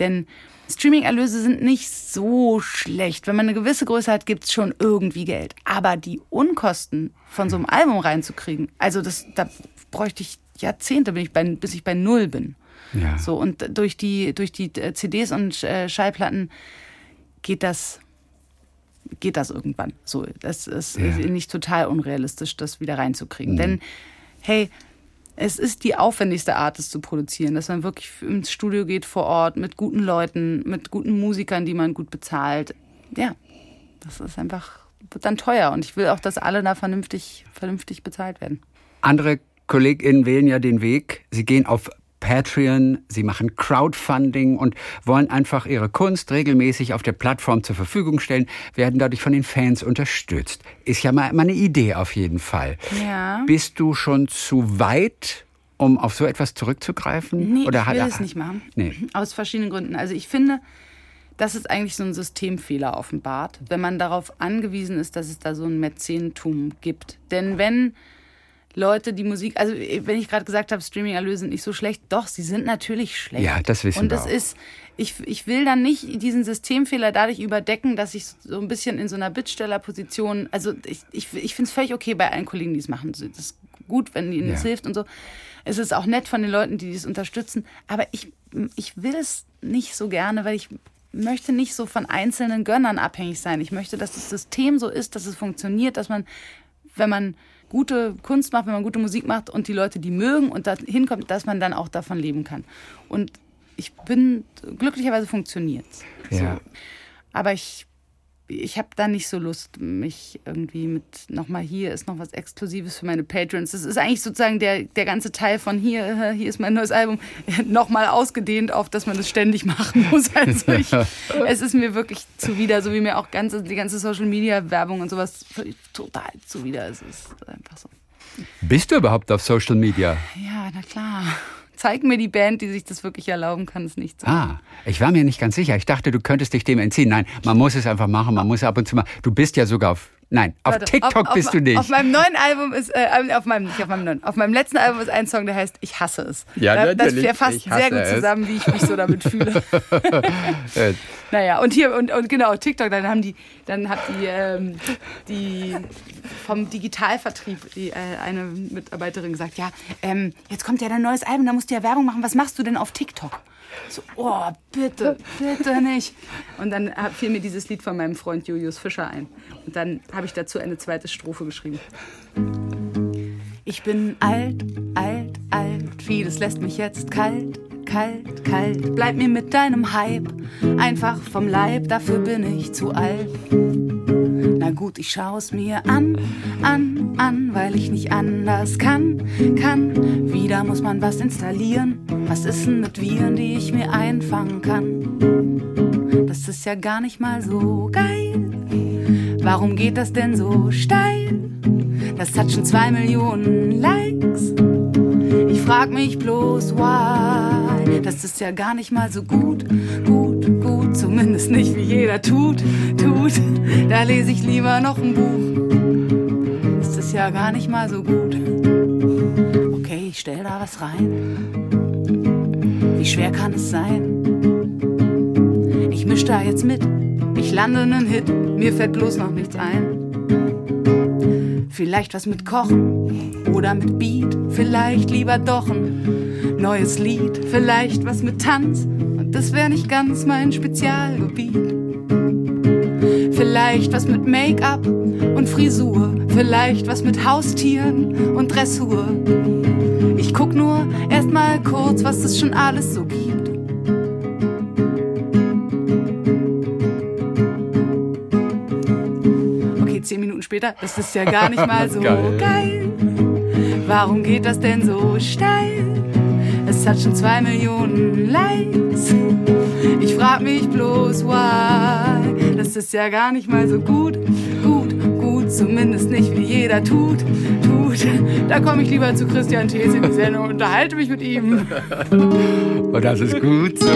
Denn Streaming-Erlöse sind nicht so schlecht. Wenn man eine gewisse Größe hat, gibt es schon irgendwie Geld. Aber die Unkosten von so einem Album reinzukriegen, also das, da bräuchte ich Jahrzehnte, bin ich bei, bis ich bei Null bin. Ja. So, und durch die, durch die äh, CDs und äh, Schallplatten geht das, geht das irgendwann. So, das ist ja. nicht total unrealistisch, das wieder reinzukriegen. Mhm. Denn, hey, es ist die aufwendigste Art, es zu produzieren, dass man wirklich ins Studio geht vor Ort mit guten Leuten, mit guten Musikern, die man gut bezahlt. Ja, das ist einfach, wird dann teuer und ich will auch, dass alle da vernünftig, vernünftig bezahlt werden. Andere KollegInnen wählen ja den Weg, sie gehen auf Patreon, sie machen Crowdfunding und wollen einfach ihre Kunst regelmäßig auf der Plattform zur Verfügung stellen, werden dadurch von den Fans unterstützt. Ist ja mal eine Idee auf jeden Fall. Ja. Bist du schon zu weit, um auf so etwas zurückzugreifen? Nee, Oder ich hat will er- es nicht machen. Nee. Aus verschiedenen Gründen. Also ich finde, dass es eigentlich so ein Systemfehler offenbart, wenn man darauf angewiesen ist, dass es da so ein Mäzenentum gibt. Denn wenn Leute die Musik, also wenn ich gerade gesagt habe, Streaming-Erlöse sind nicht so schlecht, doch, sie sind natürlich schlecht. Ja, das wissen Und wir es auch. ist, ich, ich will dann nicht diesen Systemfehler dadurch überdecken, dass ich so ein bisschen in so einer Bittstellerposition, also ich, ich, ich finde es völlig okay bei allen Kollegen, die es machen. Das ist gut, wenn ihnen das Ja. hilft und so. Es ist auch nett von den Leuten, die es unterstützen. Aber ich, ich will es nicht so gerne, weil ich möchte nicht so von einzelnen Gönnern abhängig sein. Ich möchte, dass das System so ist, dass es funktioniert, dass man, wenn man gute Kunst macht, wenn man gute Musik macht und die Leute die mögen und da hinkommt, dass man dann auch davon leben kann. Und ich bin, glücklicherweise funktioniert Ja. so. Aber ich, ich habe da nicht so Lust, mich irgendwie mit nochmal hier ist noch was Exklusives für meine Patrons. Das ist eigentlich sozusagen der, der ganze Teil von hier, äh, hier ist mein neues Album, nochmal ausgedehnt auf, dass man das ständig [laughs] machen muss. Also ich, [laughs] es ist mir wirklich zuwider, so wie mir auch ganze, die ganze Social Media Werbung und sowas total zuwider. Es ist einfach so. Bist du überhaupt auf Social Media? Ja, na klar. Zeig mir die Band, die sich das wirklich erlauben kann, es nicht zu. Ah, ich war mir nicht ganz sicher. Ich dachte, du könntest dich dem entziehen. Nein, man muss es einfach machen. Man muss ab und zu mal. Du bist ja sogar auf. Nein, auf Warte, TikTok auf, bist auf, du nicht. Auf meinem neuen Album ist, äh, auf meinem, nicht auf meinem neuen, auf meinem letzten Album ist ein Song, der heißt Ich hasse es. Ja, Da- das natürlich, der fasst sehr gut es. zusammen, wie ich mich so damit [laughs] fühle. Naja, und hier, und, und genau, TikTok, dann haben die, dann hat die, ähm, die vom Digitalvertrieb, die, äh, eine Mitarbeiterin gesagt, ja, ähm, jetzt kommt ja dein neues Album, da musst du ja Werbung machen, was machst du denn auf TikTok? So, oh, bitte, bitte nicht. Und dann fiel mir dieses Lied von meinem Freund Julius Fischer ein. Und dann habe ich dazu eine zweite Strophe geschrieben. Ich bin alt, alt, alt, vieles lässt mich jetzt kalt, kalt, kalt. Bleib mir mit deinem Hype einfach vom Leib, dafür bin ich zu alt. Na gut, ich schau es mir an, an, an, weil ich nicht anders kann, kann. Wieder muss man was installieren. Was ist denn mit Viren, die ich mir einfangen kann? Das ist ja gar nicht mal so geil. Warum geht das denn so steil? Das hat schon zwei Millionen Likes. Ich frag mich bloß, why? Das ist ja gar nicht mal so gut, gut, gut. Zumindest nicht wie jeder tut, tut. Da lese ich lieber noch ein Buch. Das ist ja gar nicht mal so gut. Okay, ich stell da was rein. Wie schwer kann es sein? Ich misch da jetzt mit. Ich lande einen Hit. Mir fällt bloß noch nichts ein. Vielleicht was mit Kochen oder mit Beat, vielleicht lieber doch ein neues Lied, vielleicht was mit Tanz und das wäre nicht ganz mein Spezialgebiet. Vielleicht was mit Make-up und Frisur, vielleicht was mit Haustieren und Dressur. Ich guck nur erst mal kurz, was es schon alles so gibt. Später, das ist ja gar nicht mal so [laughs] Geil. geil. Warum geht das denn so steil? Es hat schon zwei Millionen Likes. Ich frag mich bloß, why? Das ist ja gar nicht mal so gut. Zumindest nicht wie jeder tut, tut. Da komme ich lieber zu Christian Thees in die Sendung und unterhalte mich mit ihm. Und das ist gut so.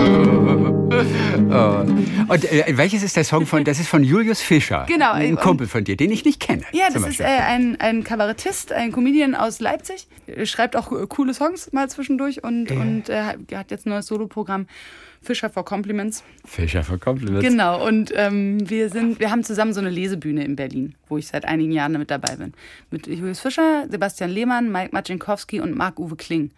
Oh. Und äh, welches ist der Song von? Das ist von Julius Fischer. Genau, Ein und- Kumpel von dir, den ich nicht kenne. Ja, das ist äh, ein, ein Kabarettist, ein Comedian aus Leipzig. Schreibt auch äh, coole Songs mal zwischendurch und, und äh, hat jetzt ein neues Soloprogramm Fischer for Compliments. Fischer für Compliments. Genau, und ähm, wir, sind, wir haben zusammen so eine Lesebühne in Berlin, wo ich seit einigen Jahren damit dabei bin. Mit Julius Fischer, Sebastian Lehmann, Mike Macinkowski und Marc-Uwe Kling,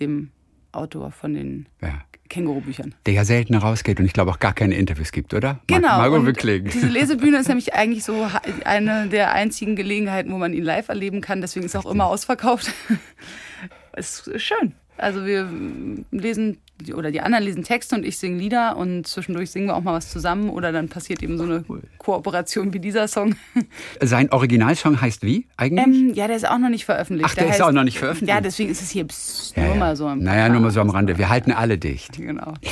dem Autor von den Ja. Kängurubüchern. Der ja selten rausgeht und ich glaube auch gar keine Interviews gibt, oder? Genau. Margot und Wickling. Diese Lesebühne ist [laughs] nämlich eigentlich so eine der einzigen Gelegenheiten, wo man ihn live erleben kann. Deswegen ist auch immer ausverkauft. [laughs] Es ist schön. Also wir lesen, oder die anderen lesen Texte und ich singe Lieder und zwischendurch singen wir auch mal was zusammen oder dann passiert eben so eine Kooperation wie dieser Song. [laughs] Sein Originalsong heißt wie eigentlich? Ähm, ja, der ist auch noch nicht veröffentlicht. Ach, der ist auch noch nicht veröffentlicht? Ja, deswegen ist es hier pss, Ja, nur ja. mal so. ein Naja, paar- nur mal so am Rande. Wir halten alle dicht. Genau. [laughs]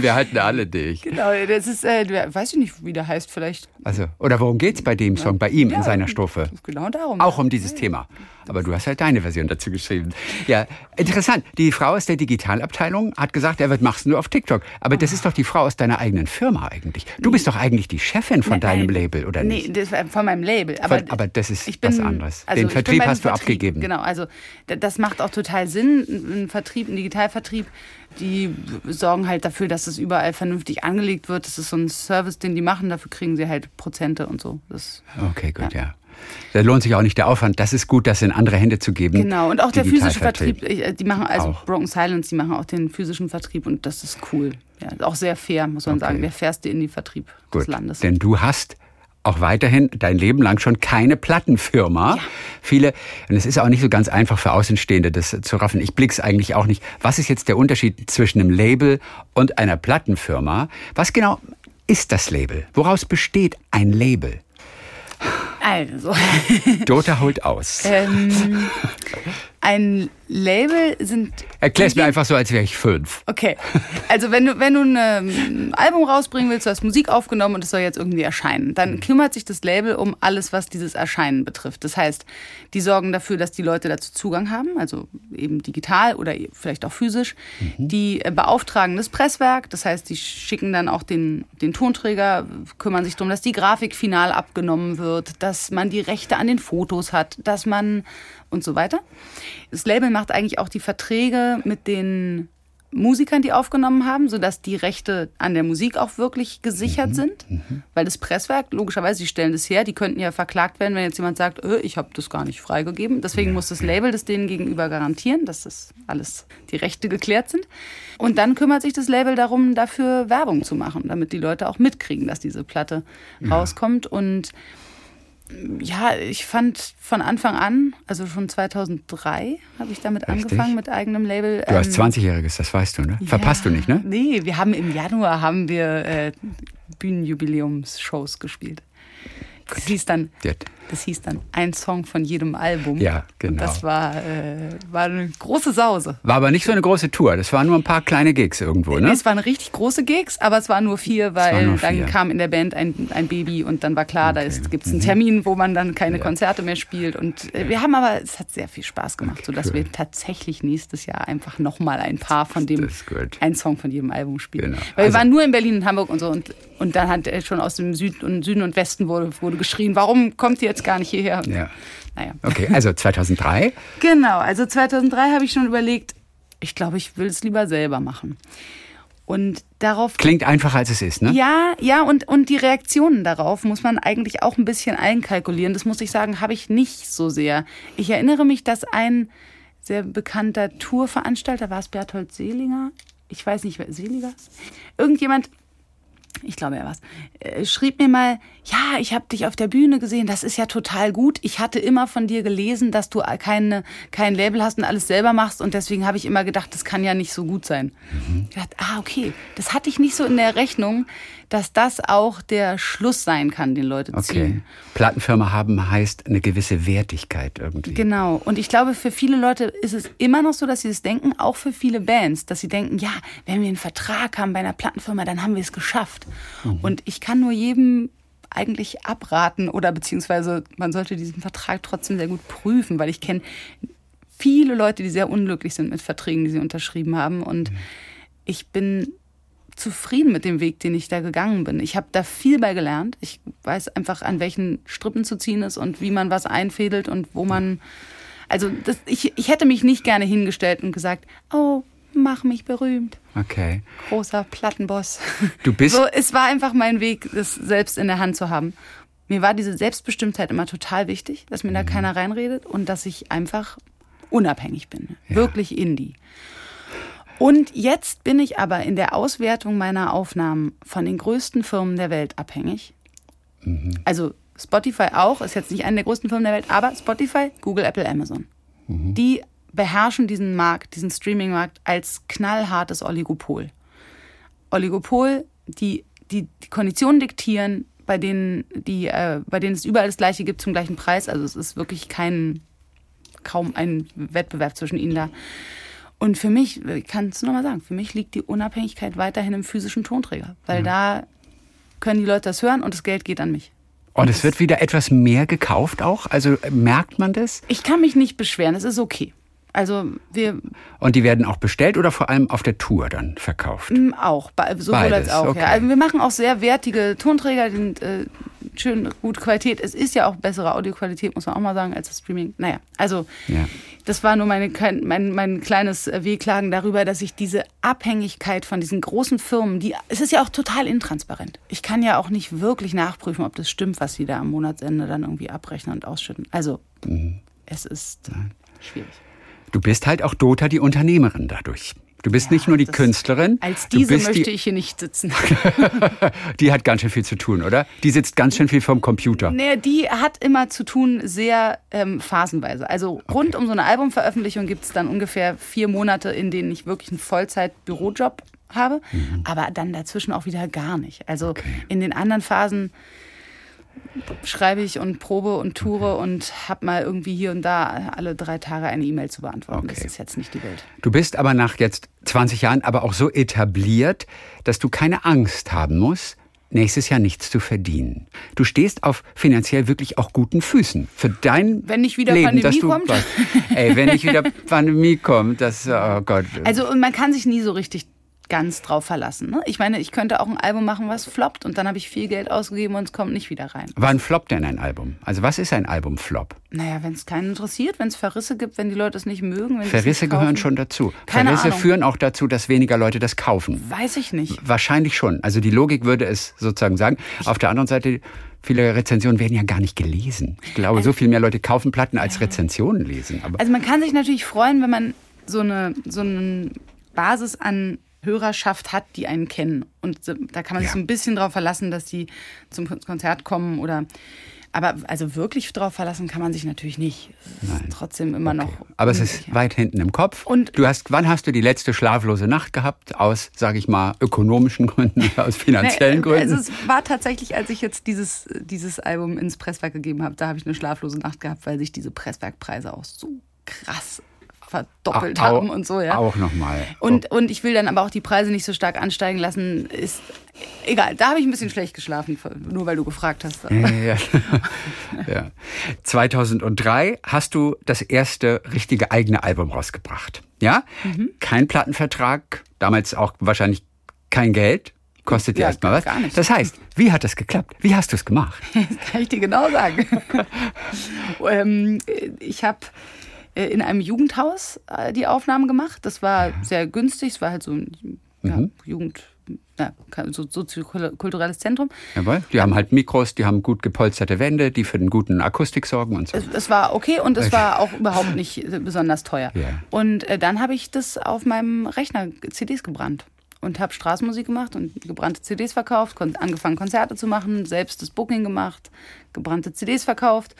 Wir halten alle dicht. Genau, das ist, äh, weiß ich nicht, wie der heißt, vielleicht Also, oder worum geht's bei dem Song, bei ihm in Ja, seiner Strophe? genau darum. Auch um dieses Thema. Aber du hast halt deine Version dazu geschrieben. Ja, interessant. Die Frau aus der Digitalabteilung hat gesagt, er wird machst du auf TikTok. Aber das ist doch die Frau aus deiner eigenen Firma eigentlich. Du bist doch eigentlich die Chefin von deinem Nein, Label, oder nee, nicht? das war von meinem Label. Aber, Von- aber das ist bin, was anderes. Also Den Vertrieb hast du Vertrieb, abgegeben. Genau, also das macht auch total Sinn. Ein Vertrieb, ein Digitalvertrieb, die sorgen halt dafür, dass es überall vernünftig angelegt wird. Das ist so ein Service, den die machen. Dafür kriegen sie halt Prozente und so. Das, Okay, gut, ja. Da lohnt sich auch nicht der Aufwand. Das ist gut, das in andere Hände zu geben. genau. Und auch der physische. Vertrieb. Ich- Die machen also Auch. Broken Silence, die machen auch den physischen Vertrieb und das ist cool. Ja, auch sehr fair, muss man Okay. sagen. Der fairste Indie-Vertrieb des Gut, Landes. denn du hast auch weiterhin dein Leben lang schon keine Plattenfirma. Viele, und es ist auch nicht so ganz einfach für Außenstehende, das zu raffen. Ich blick's eigentlich auch nicht. Was ist jetzt der Unterschied zwischen einem Label und einer Plattenfirma? Was genau ist das Label? Woraus besteht ein Label? Also. Dota holt aus. Ähm, [laughs] ein Label sind. Erklär's mir einfach so, als wäre ich fünf. Okay. Also wenn du, wenn du ein ähm, Album rausbringen willst, du hast Musik aufgenommen und es soll jetzt irgendwie erscheinen, dann kümmert sich das Label um alles, was dieses Erscheinen betrifft. Das heißt, die sorgen dafür, dass die Leute dazu Zugang haben, also eben digital oder vielleicht auch physisch. Die äh, beauftragen das Presswerk, das heißt, die schicken dann auch den, den Tonträger, kümmern sich darum, dass die Grafik final abgenommen wird, dass man die Rechte an den Fotos hat, dass man und so weiter. Das Label macht eigentlich auch die Verträge mit den Musikern, die aufgenommen haben, sodass die Rechte an der Musik auch wirklich gesichert sind. Weil das Presswerk, logischerweise, die stellen das her, die könnten ja verklagt werden, wenn jetzt jemand sagt, äh, ich habe das gar nicht freigegeben. Deswegen muss das Label das denen gegenüber garantieren, dass das alles die Rechte geklärt sind. Und dann kümmert sich das Label darum, dafür Werbung zu machen, damit die Leute auch mitkriegen, dass diese Platte rauskommt. Und ja, ich fand von Anfang an, also schon 2003 habe ich damit Richtig. angefangen mit eigenem Label. Du hast Ähm, 20-Jähriges, das weißt du, ne? Verpasst ja, du nicht, ne? Nee, wir haben im Januar haben wir äh, Bühnenjubiläumsshows gespielt. Das hieß dann, Gut. Das hieß dann ein Song von jedem Album. Ja, genau. Und das war, äh, war eine große Sause. War aber nicht so eine große Tour. Das waren nur ein paar kleine Gigs irgendwo, ne? Es waren richtig große Gigs, aber es waren nur vier, weil nur dann vier. kam in der Band ein, ein Baby und dann war klar, da Okay. Mhm. gibt es einen Termin, wo man dann keine Ja. Konzerte mehr spielt. Und äh, wir haben aber, es hat sehr viel Spaß gemacht, sodass cool. wir tatsächlich nächstes Jahr einfach nochmal ein paar von dem, ein Song von jedem Album spielen. Genau. Weil Also- wir waren nur in Berlin und Hamburg und so und, und dann hat schon aus dem Süden und, Süden und Westen wurde, wurde geschrien, warum kommt ihr jetzt gar nicht hierher? Ja. Naja. Okay, also 2003. [laughs] Genau, also 2003 habe ich schon überlegt, ich glaube, ich will es lieber selber machen. Und darauf Klingt einfacher, als es ist, ne? ja, ja, und, und die Reaktionen darauf muss man eigentlich auch ein bisschen einkalkulieren. Das muss ich sagen, habe ich nicht so sehr. Ich erinnere mich, dass ein sehr bekannter Tourveranstalter, war es Berthold Selinger? Ich weiß nicht, wer Seliger? Irgendjemand, ich glaube, er war's, äh, schrieb mir mal, ja, ich habe dich auf der Bühne gesehen, das ist ja total gut. Ich hatte immer von dir gelesen, dass du keine, kein Label hast und alles selber machst und deswegen habe ich immer gedacht, das kann ja nicht so gut sein. Ich dachte, ah, okay, das hatte ich nicht so in der Rechnung, dass das auch der Schluss sein kann, den Leute Okay. ziehen. Plattenfirma haben heißt eine gewisse Wertigkeit irgendwie. Genau. Und ich glaube, für viele Leute ist es immer noch so, dass sie das denken, auch für viele Bands, dass sie denken, ja, wenn wir einen Vertrag haben bei einer Plattenfirma, dann haben wir es geschafft. Und ich kann nur jedem eigentlich abraten oder beziehungsweise man sollte diesen Vertrag trotzdem sehr gut prüfen, weil ich kenne viele Leute, die sehr unglücklich sind mit Verträgen, die sie unterschrieben haben. Und ich bin zufrieden mit dem Weg, den ich da gegangen bin. Ich habe da viel bei gelernt. Ich weiß einfach, an welchen Strippen zu ziehen ist und wie man was einfädelt und wo man. Also das, ich, ich hätte mich nicht gerne hingestellt und gesagt, oh, mach mich berühmt, Okay. großer Plattenboss. Du bist- So, es war einfach mein Weg, das selbst in der Hand zu haben. Mir war diese Selbstbestimmtheit immer total wichtig, dass mir da keiner reinredet und dass ich einfach unabhängig bin. Wirklich Indie. Und jetzt bin ich aber in der Auswertung meiner Aufnahmen von den größten Firmen der Welt abhängig. Also Spotify auch, ist jetzt nicht eine der größten Firmen der Welt, aber Spotify, Google, Apple, Amazon. Die beherrschen diesen Markt, diesen Streaming-Markt als knallhartes Oligopol. Oligopol, die die, die Konditionen diktieren, bei denen, die, äh, bei denen es überall das Gleiche gibt zum gleichen Preis. Also es ist wirklich kein, kaum ein Wettbewerb zwischen ihnen da. Und für mich, ich kann es nochmal sagen, für mich liegt die Unabhängigkeit weiterhin im physischen Tonträger. Weil da können die Leute das hören und das Geld geht an mich. Und es wird wieder etwas mehr gekauft auch? Also merkt man das? Ich kann mich nicht beschweren, es ist okay. Also wir Und die werden auch bestellt oder vor allem auf der Tour dann verkauft? mm, auch, sowohl Beides, als auch. okay. Ja. Also wir machen auch sehr wertige Tonträger, die sind äh, schön gut Qualität. Es ist ja auch bessere Audioqualität, muss man auch mal sagen, als das Streaming. Naja, also Ja. das war nur meine, mein, mein kleines äh, Wehklagen darüber, dass ich diese Abhängigkeit von diesen großen Firmen, die es ist ja auch total intransparent. Ich kann ja auch nicht wirklich nachprüfen, ob das stimmt, was sie da am Monatsende dann irgendwie abrechnen und ausschütten. Also Mhm. es ist schwierig. Du bist halt auch Dota, die Unternehmerin dadurch. Du bist nicht nur die Künstlerin. Als diese möchte die, ich hier nicht sitzen. [laughs] Die hat ganz schön viel zu tun, oder? Die sitzt ganz schön viel vom Computer. Nee, die hat immer zu tun, sehr ähm, phasenweise. Also rund um so eine Albumveröffentlichung gibt es dann ungefähr vier Monate, in denen ich wirklich einen Vollzeit-Bürojob habe, aber dann dazwischen auch wieder gar nicht. Also in den anderen Phasen schreibe ich und probe und toure und habe mal irgendwie hier und da alle drei Tage eine E-Mail zu beantworten. Das Okay. ist jetzt nicht die Welt. Du bist aber nach jetzt 20 Jahren aber auch so etabliert, dass du keine Angst haben musst, nächstes Jahr nichts zu verdienen. Du stehst auf finanziell wirklich auch guten Füßen. Für dein Wenn nicht wieder Leben, Pandemie dass du, kommt. Ey, wenn nicht wieder [laughs] Pandemie kommt, das, oh Gott. Also und man kann sich nie so richtig ganz drauf verlassen. Ne? Ich meine, ich könnte auch ein Album machen, was floppt und dann habe ich viel Geld ausgegeben und es kommt nicht wieder rein. Wann floppt denn ein Album? Also was ist ein Album-Flop? Naja, wenn es keinen interessiert, wenn es Verrisse gibt, wenn die Leute es nicht mögen. Verrisse nicht gehören schon dazu. Keine Verrisse Ahnung. führen auch dazu, dass weniger Leute das kaufen. Weiß ich nicht. Wahrscheinlich schon. Also die Logik würde es sozusagen sagen. Auf der anderen Seite, viele Rezensionen werden ja gar nicht gelesen. Ich glaube, so viel mehr Leute kaufen Platten als Rezensionen lesen. Aber Also man kann sich natürlich freuen, wenn man so eine, so eine Basis an Hörerschaft hat, die einen kennen. Und da kann man sich Ja. so ein bisschen drauf verlassen, dass die zum Konzert kommen oder. Aber also wirklich drauf verlassen kann man sich natürlich nicht. Trotzdem immer noch. Aber es ist weit hinten im Kopf. Und- du hast, wann hast du die letzte schlaflose Nacht gehabt? Aus, sage ich mal, ökonomischen Gründen, aus finanziellen Nee, Gründen? Also es war tatsächlich, als ich jetzt dieses, dieses Album ins Presswerk gegeben habe, da habe ich eine schlaflose Nacht gehabt, weil sich diese Presswerkpreise auch so krass verdoppelt Au- haben und so, ja. Auch nochmal. Und, und ich will dann aber auch die Preise nicht so stark ansteigen lassen. Ist egal, da habe ich ein bisschen schlecht geschlafen, nur weil du gefragt hast. Ja, ja, ja. [laughs] ja. 2003 hast du das erste richtige eigene Album rausgebracht. Ja? Mhm. Kein Plattenvertrag, damals auch wahrscheinlich kein Geld. Kostet dir Ja, erstmal was. gar nichts. Das heißt, wie hat das geklappt? Wie hast du es gemacht? [laughs] kann ich dir genau sagen. [laughs] ähm, ich habe in einem Jugendhaus äh, die Aufnahmen gemacht. Das war sehr günstig. Es war halt so ein ja, Mhm. Jugend, ja, so soziokulturelles Zentrum. Jawohl. Die haben halt Mikros, die haben gut gepolsterte Wände, die für den guten Akustik sorgen und so. Es, es war okay und es war auch überhaupt nicht besonders teuer. Ja. Und äh, dann habe ich das auf meinem Rechner CDs gebrannt und habe Straßenmusik gemacht und gebrannte CDs verkauft, angefangen Konzerte zu machen, selbst das Booking gemacht, gebrannte CDs verkauft.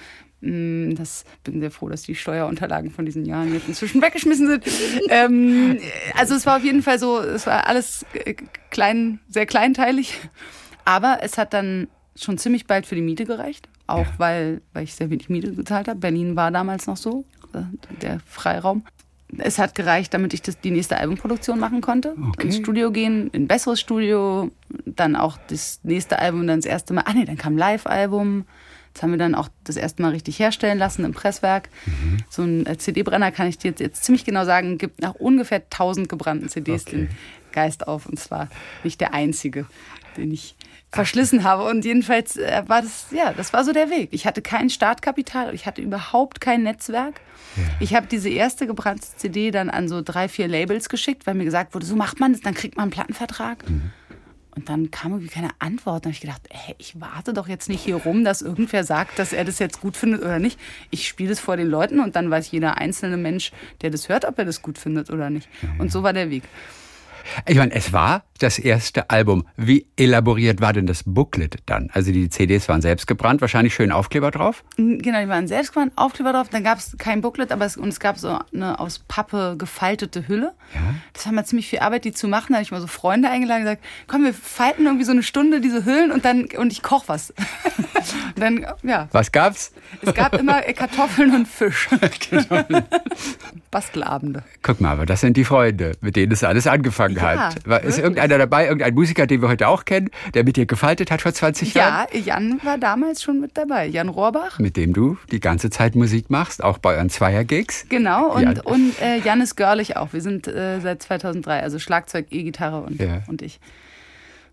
Mm, Das bin sehr froh, dass die Steuerunterlagen von diesen Jahren jetzt inzwischen [laughs] weggeschmissen sind. ähm, also es war auf jeden Fall so, es war alles klein, sehr kleinteilig, aber es hat dann schon ziemlich bald für die Miete gereicht, auch weil, weil ich sehr wenig Miete gezahlt habe. Berlin war damals noch so, äh, der Freiraum. Es hat gereicht, damit ich das, die nächste Albumproduktion machen konnte. Okay. Ins Studio gehen, in ein besseres Studio, dann auch das nächste Album, dann das erste Mal. Ah nee, dann kam Live-Album. Das haben wir dann auch das erste Mal richtig herstellen lassen im Presswerk. Mhm. So ein äh, CD-Brenner kann ich dir jetzt, jetzt ziemlich genau sagen, gibt nach ungefähr 1000 gebrannten CDs Okay. den Geist auf. Und zwar nicht der einzige, den ich verschlissen habe. Und jedenfalls äh, war das, ja, das war so der Weg. Ich hatte kein Startkapital, ich hatte überhaupt kein Netzwerk. Ich habe diese erste gebrannte CD dann an so drei, vier Labels geschickt, weil mir gesagt wurde, so macht man das, dann kriegt man einen Plattenvertrag. Und dann kam irgendwie keine Antwort. Dann habe ich gedacht, ey, ich warte doch jetzt nicht hier rum, dass irgendwer sagt, dass er das jetzt gut findet oder nicht. Ich spiele das vor den Leuten und dann weiß jeder einzelne Mensch, der das hört, ob er das gut findet oder nicht. Und so war der Weg. Ich meine, es war das erste Album. Wie elaboriert war denn das Booklet dann? Also die CDs waren selbst gebrannt, wahrscheinlich schön Aufkleber drauf? Genau, die waren selbst gebrannt, Aufkleber drauf. Dann gab es kein Booklet, aber es, und es gab so eine aus Pappe gefaltete Hülle. Ja. Das haben wir ziemlich viel Arbeit, die zu machen. Da habe ich mal so Freunde eingeladen und gesagt, komm, wir falten irgendwie so eine Stunde diese Hüllen und dann und ich koche was. [laughs] dann, ja. Was gab's? Es gab immer [laughs] Kartoffeln und Fisch. [laughs] Bastelabende. Guck mal, aber das sind die Freunde, mit denen es alles angefangen ja, hat. War, ist irgendeiner dabei, irgendein Musiker, den wir heute auch kennen, der mit dir gefaltet hat vor 20 Jahren? Ja, Jan war damals schon mit dabei. Jan Rohrbach. Mit dem du die ganze Zeit Musik machst, auch bei euren Zweier-Gigs. Genau, und Jan, und, äh, Jan ist Görlich auch. Wir sind äh, seit 2003, also Schlagzeug, E-Gitarre und, ja. und ich.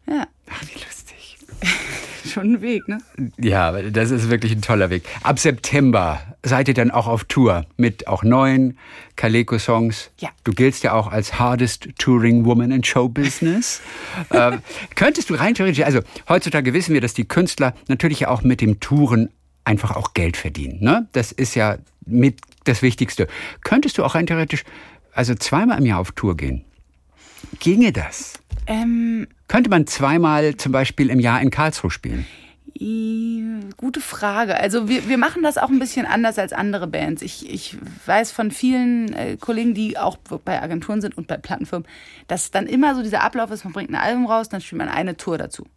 Ja. Ach, wie lustig. [laughs] Schon ein Weg, ne? Ja, das ist wirklich ein toller Weg. Ab September seid ihr dann auch auf Tour mit auch neuen Kaleko-Songs. Ja. Du giltst ja auch als hardest touring woman in Show Business. [laughs] ähm, könntest du rein theoretisch, also heutzutage wissen wir, dass die Künstler natürlich auch mit dem Touren einfach auch Geld verdienen. Ne? Das ist ja mit das Wichtigste. Könntest du auch rein theoretisch also zweimal im Jahr auf Tour gehen? Ginge das? Ähm, Könnte man zweimal zum Beispiel im Jahr in Karlsruhe spielen? Gute Frage. Also wir, wir machen das auch ein bisschen anders als andere Bands. Ich, ich weiß von vielen äh, Kollegen, die auch bei Agenturen sind und bei Plattenfirmen, dass dann immer so dieser Ablauf ist, man bringt ein Album raus, dann spielt man eine Tour dazu.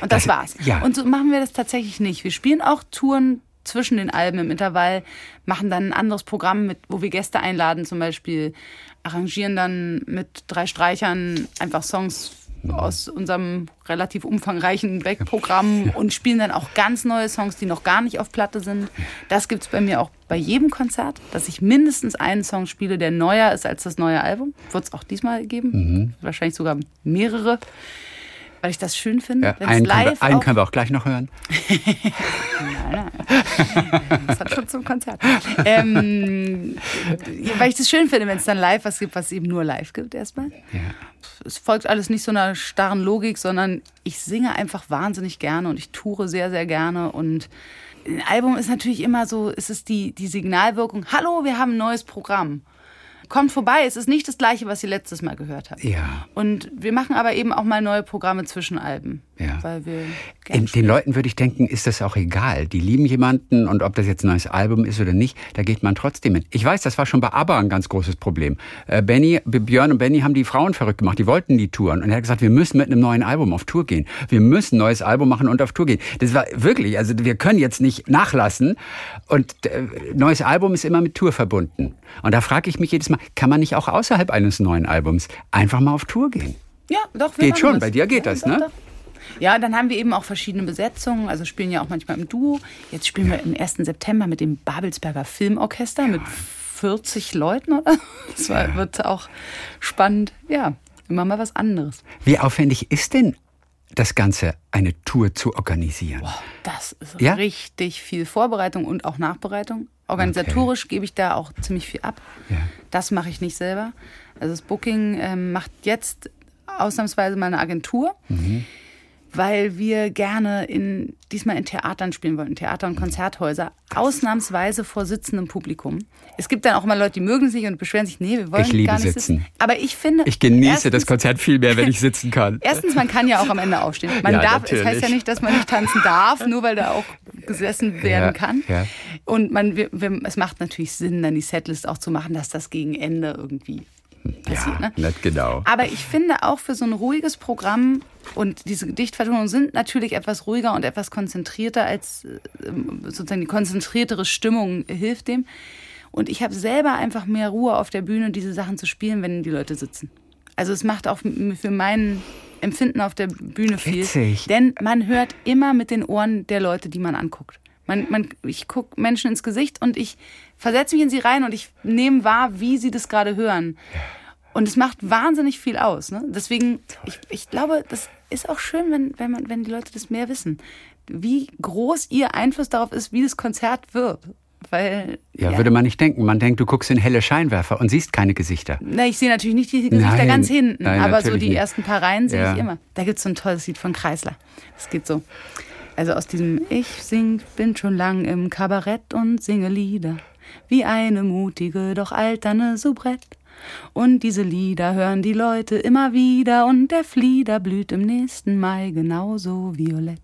Und das, das war's. Ja. Und so machen wir das tatsächlich nicht. Wir spielen auch Touren zwischen den Alben im Intervall, machen dann ein anderes Programm, mit, wo wir Gäste einladen, zum Beispiel arrangieren dann mit drei Streichern einfach Songs aus unserem relativ umfangreichen Backprogramm und spielen dann auch ganz neue Songs, die noch gar nicht auf Platte sind. Das gibt es bei mir auch bei jedem Konzert, dass ich mindestens einen Song spiele, der neuer ist als das neue Album. Wird es auch diesmal geben. Mhm. Wahrscheinlich sogar mehrere weil ich das schön finde. Ja, einen, live können wir, einen können wir auch gleich noch hören. [laughs] nein, nein. Das hat schon zum Konzert. Ähm, weil ich das schön finde, wenn es dann live was gibt, was es eben nur live gibt erstmal. Ja. Es folgt alles nicht so einer starren Logik, sondern ich singe einfach wahnsinnig gerne und ich toure sehr, sehr gerne und ein Album ist natürlich immer so, es ist die, die Signalwirkung, hallo, wir haben ein neues Programm kommt vorbei. Es ist nicht das gleiche, was ihr letztes Mal gehört habt. Ja. Und wir machen aber eben auch mal neue Programme zwischen Alben. Ja. Den Leuten würde ich denken, ist das auch egal. Die lieben jemanden und ob das jetzt ein neues Album ist oder nicht, da geht man trotzdem mit. Ich weiß, das war schon bei ABBA ein ganz großes Problem. Äh, Benny, Björn und Benny haben die Frauen verrückt gemacht. Die wollten die Touren. Und er hat gesagt, wir müssen mit einem neuen Album auf Tour gehen. Wir müssen ein neues Album machen und auf Tour gehen. Das war wirklich, also wir können jetzt nicht nachlassen. Und äh, neues Album ist immer mit Tour verbunden. Und da frage ich mich jedes Mal, kann man nicht auch außerhalb eines neuen Albums einfach mal auf Tour gehen? Ja, doch. Geht schon, das. bei dir geht ja, das, doch, ne? Doch. Ja, dann haben wir eben auch verschiedene Besetzungen, also spielen ja auch manchmal im Duo. Jetzt spielen wir im 1. September mit dem Babelsberger Filmorchester mit 40 Leuten, oder? [laughs] Das ja. wird auch spannend. Ja, immer mal was anderes. Wie aufwendig ist denn das Ganze, eine Tour zu organisieren? Boah, das ist ja? richtig viel Vorbereitung und auch Nachbereitung. Organisatorisch okay. gebe ich da auch ziemlich viel ab. Ja. Das mache ich nicht selber. Also das Booking ähm, macht jetzt ausnahmsweise mal eine Agentur. Mhm weil wir gerne in, diesmal in Theatern spielen wollten, Theater und Konzerthäuser, ausnahmsweise vor sitzendem Publikum. Es gibt dann auch immer Leute, die mögen sich und beschweren sich, nee, wir wollen ich liebe gar nicht sitzen. sitzen. Aber ich finde... Ich genieße erstens, das Konzert viel mehr, wenn ich sitzen kann. [laughs] Erstens, man kann ja auch am Ende aufstehen. Man ja, darf, es heißt ja nicht, dass man nicht tanzen darf, nur weil da auch gesessen werden ja, kann. Ja. Und man, wir, wir, es macht natürlich Sinn, dann die Setlist auch zu machen, dass das gegen Ende irgendwie passiert. Ja, ne? nicht genau. Aber ich finde auch für so ein ruhiges Programm und diese Gedichtvertonungen sind natürlich etwas ruhiger und etwas konzentrierter als ähm, sozusagen die konzentriertere Stimmung hilft dem. Und ich habe selber einfach mehr Ruhe auf der Bühne, diese Sachen zu spielen, wenn die Leute sitzen. Also es macht auch für mein Empfinden auf der Bühne viel. Witzig. Denn man hört immer mit den Ohren der Leute, die man anguckt. Man, man, ich gucke Menschen ins Gesicht und ich versetze mich in sie rein und ich nehme wahr, wie sie das gerade hören. Und es macht wahnsinnig viel aus. Ne? Deswegen, ich, ich glaube, das ist auch schön, wenn, wenn, man, wenn die Leute das mehr wissen. Wie groß ihr Einfluss darauf ist, wie das Konzert wird. weil. Ja, würde man nicht denken. Man denkt, du guckst in helle Scheinwerfer und siehst keine Gesichter. Na, ich sehe natürlich nicht die Gesichter Nein, ganz hinten, nein, aber so die nicht. ersten paar Reihen sehe Ja. ich immer. Da gibt es so ein tolles Lied von Kreisler. Das geht so. Also aus diesem Ich sing, bin schon lang im Kabarett und singe Lieder. Wie eine mutige, doch alterne Soubrette. Und diese Lieder hören die Leute immer wieder und der Flieder blüht im nächsten Mai genauso violett.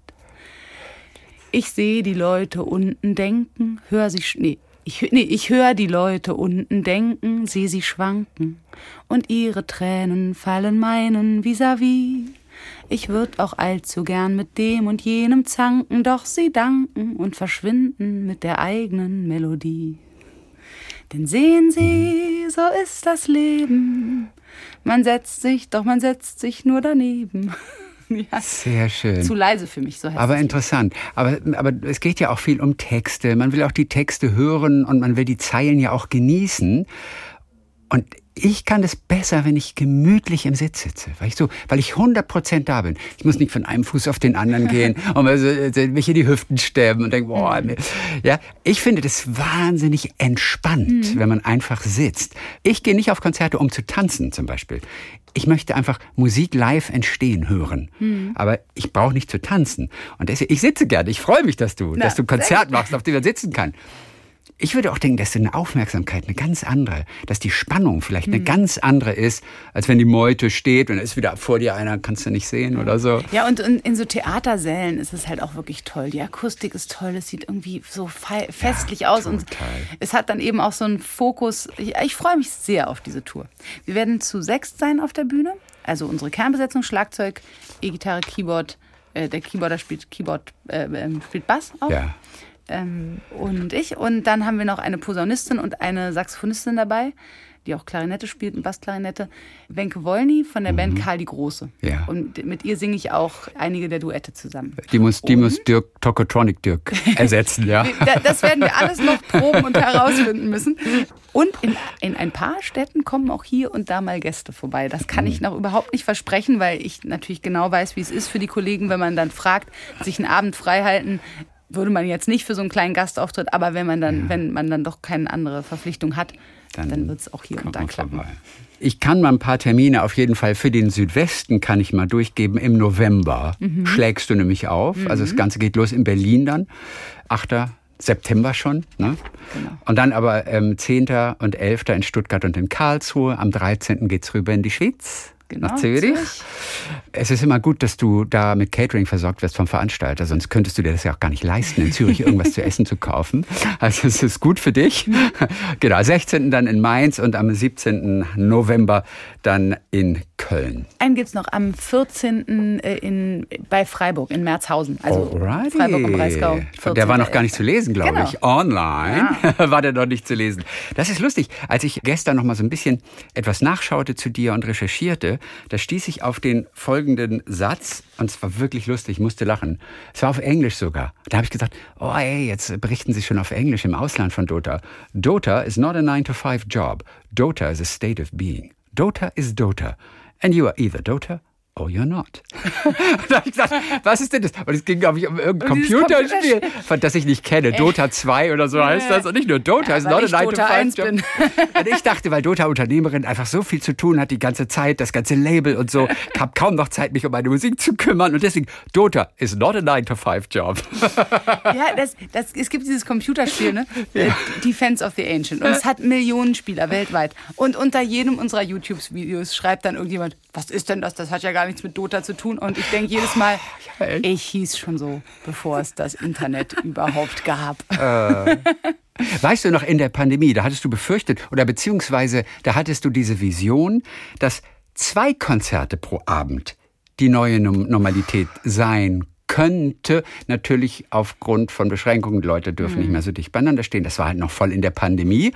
Ich sehe die Leute unten denken, hör sie, nee, ich, nee, ich höre die Leute unten denken, sehe sie schwanken. Und ihre Tränen fallen meinen vis-à-vis. Ich würd auch allzu gern mit dem und jenem zanken, doch sie danken und verschwinden mit der eigenen Melodie. Denn sehen Sie, so ist das Leben. Man setzt sich, doch man setzt sich nur daneben. [laughs] ja. Sehr schön. Zu leise für mich, so heißt Aber es. interessant. Aber, aber es geht ja auch viel um Texte. Man will auch die Texte hören und man will die Zeilen ja auch genießen. Und ich kann das besser, wenn ich gemütlich im Sitz sitze, weil ich so, weil ich 100% da bin. Ich muss nicht von einem Fuß auf den anderen [laughs] gehen und mal so, äh, mich in die Hüften sterben und denke, boah, mir- ja, ich finde das wahnsinnig entspannt, wenn man einfach sitzt. Ich gehe nicht auf Konzerte, um zu tanzen zum Beispiel. Ich möchte einfach Musik live entstehen hören. Aber ich brauche nicht zu tanzen. Und deswegen, ich sitze gerne. Ich freue mich, dass du, dass du ein Konzert machst, auf dem man sitzen kann. Ich würde auch denken, dass eine Aufmerksamkeit eine ganz andere, dass die Spannung vielleicht Hm. eine ganz andere ist, als wenn die Meute steht und da ist wieder vor dir einer, kannst du nicht sehen oder so. Ja, und in, in so Theatersälen ist es halt auch wirklich toll. Die Akustik ist toll, es sieht irgendwie so festlich aus und total. es hat dann eben auch so einen Fokus. Ich, ich freue mich sehr auf diese Tour. Wir werden zu sechst sein auf der Bühne. Also unsere Kernbesetzung, Schlagzeug, E-Gitarre, Keyboard. Äh, der Keyboarder spielt Keyboard, äh, ähm, spielt Bass auch. Ja. Ähm, und ich. Und dann haben wir noch eine Posaunistin und eine Saxophonistin dabei, die auch Klarinette spielt und Bassklarinette. Wenke Wollny von der Band Karl die Große. Mhm. Ja. Und mit ihr singe ich auch einige der Duette zusammen. Die muss, die muss Dirk, Tokotronic Dirk ersetzen, ja. [laughs] Da- Das werden wir alles noch proben und herausfinden müssen. Und in, in ein paar Städten kommen auch hier und da mal Gäste vorbei. Das kann Mhm. ich noch überhaupt nicht versprechen, weil ich natürlich genau weiß, wie es ist für die Kollegen, wenn man dann fragt, sich einen Abend frei halten. Würde man jetzt nicht für so einen kleinen Gastauftritt, aber wenn man dann, wenn man dann doch keine andere Verpflichtung hat, dann, wird es auch hier und da klappen. vorbei. Ich kann mal ein paar Termine auf jeden Fall für den Südwesten kann ich mal durchgeben. Im November Mhm. schlägst du nämlich auf. Also das Ganze geht los in Berlin dann. 8. September schon. Ne? Genau. Und dann aber ähm, 10. und 11. in Stuttgart und in Karlsruhe. Am 13. geht's rüber in die Schweiz. Genau, nach Zürich. Zürich. Es ist immer gut, dass du da mit Catering versorgt wirst vom Veranstalter, sonst könntest du dir das ja auch gar nicht leisten, in Zürich irgendwas zu essen zu kaufen. Also es ist gut für dich. Genau, 16. dann in Mainz und am 17. November dann in Köln. Einen gibt es noch am 14. äh, In, bei Freiburg in Merzhausen. Also Alrighty. Freiburg am Breisgau. Der war noch gar nicht zu lesen, glaube Genau. ich. Online [laughs] war der noch nicht zu lesen. Das ist lustig. Als ich gestern noch mal so ein bisschen etwas nachschaute zu dir und recherchierte, da stieß ich auf den folgenden Satz und es war wirklich lustig, ich musste lachen. Es war auf Englisch sogar. Da habe ich gesagt, oh ey, jetzt berichten sie schon auf Englisch im Ausland von Dota. Dota is not a 9-to-5 job. Dota is a state of being. Dota is Dota. And you are either Dota or you're not. [laughs] da habe ich gesagt, was ist denn das? Und es ging, glaube ich, um irgendein Computerspiel, von das ich nicht kenne. Dota 2 oder so heißt das. Und nicht nur Dota, Ja, ist weil not a ich 9 Dota to 1 5 Job. bin. [laughs] Und ich dachte, weil Dota Unternehmerin einfach so viel zu tun hat die ganze Zeit, das ganze Label und so, habe kaum noch Zeit, mich um meine Musik zu kümmern. Und deswegen, Dota is not a 9 to 5 Job. [laughs] Ja, das, das, es gibt dieses Computerspiel, ne? Äh, Defense of the Ancient. Und es hat Millionen Spieler weltweit. Und unter jedem unserer YouTube-Videos schreibt dann irgendjemand, was ist denn das? Das hat ja gar nichts mit Dota zu tun. Und ich denke jedes Mal, ich hieß schon so, bevor es das Internet [laughs] überhaupt gab. Weißt du noch, in der Pandemie, da hattest du befürchtet, oder beziehungsweise da hattest du diese Vision, dass zwei Konzerte pro Abend die neue Normalität sein könnte. Natürlich aufgrund von Beschränkungen, Leute dürfen nicht mehr so dicht beieinander stehen. Das war halt noch voll in der Pandemie.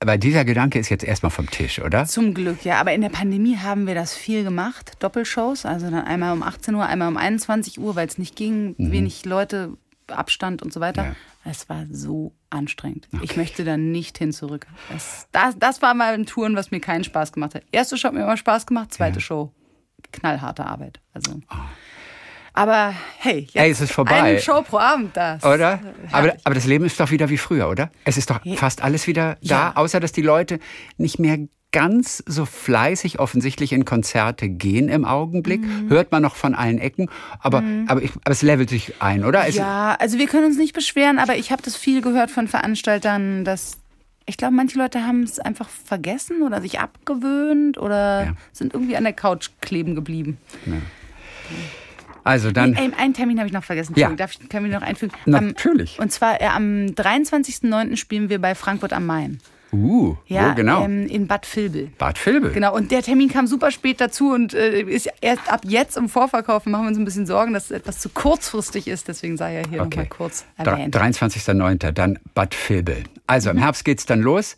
Aber dieser Gedanke ist jetzt erstmal vom Tisch, oder? Zum Glück, ja. Aber in der Pandemie haben wir das viel gemacht. Doppelshows, also dann einmal um 18 Uhr, einmal um 21 Uhr, weil es nicht ging. Wenig Leute, Abstand und so weiter. Ja. Es war so anstrengend. Ich möchte da nicht hin zurück. Das, das, das war mal ein Touren, was mir keinen Spaß gemacht hat. Erste Show hat mir immer Spaß gemacht, zweite Show knallharte Arbeit. Also. Aber hey, jetzt Ey, es ist vorbei. eine Show pro Abend das. Oder? Aber, aber das Leben ist doch wieder wie früher, oder? Es ist doch fast alles wieder da, Ja. außer dass die Leute nicht mehr ganz so fleißig offensichtlich in Konzerte gehen im Augenblick. Mhm. Hört man noch von allen Ecken. Aber, aber, ich, aber es levelt sich ein, oder? Es, Ja, also wir können uns nicht beschweren, aber ich habe das viel gehört von Veranstaltern, dass ich glaube, manche Leute haben es einfach vergessen oder sich abgewöhnt oder Ja. sind irgendwie an der Couch kleben geblieben. Also dann. Ey, einen Termin habe ich noch vergessen. Ja. Darf ich, können wir noch einfügen? Natürlich. Am, und zwar äh, am 23.09. spielen wir bei Frankfurt am Main. Uh, Ja, genau? ähm, in Bad Vilbel. Bad Vilbel. Genau, und der Termin kam super spät dazu und äh, ist erst ab jetzt im Vorverkauf. Machen wir uns ein bisschen Sorgen, dass es etwas zu kurzfristig ist. Deswegen sei er hier Okay. nochmal kurz erwähnt. 23.09. dann Bad Vilbel. Also Mhm. im Herbst geht's dann los.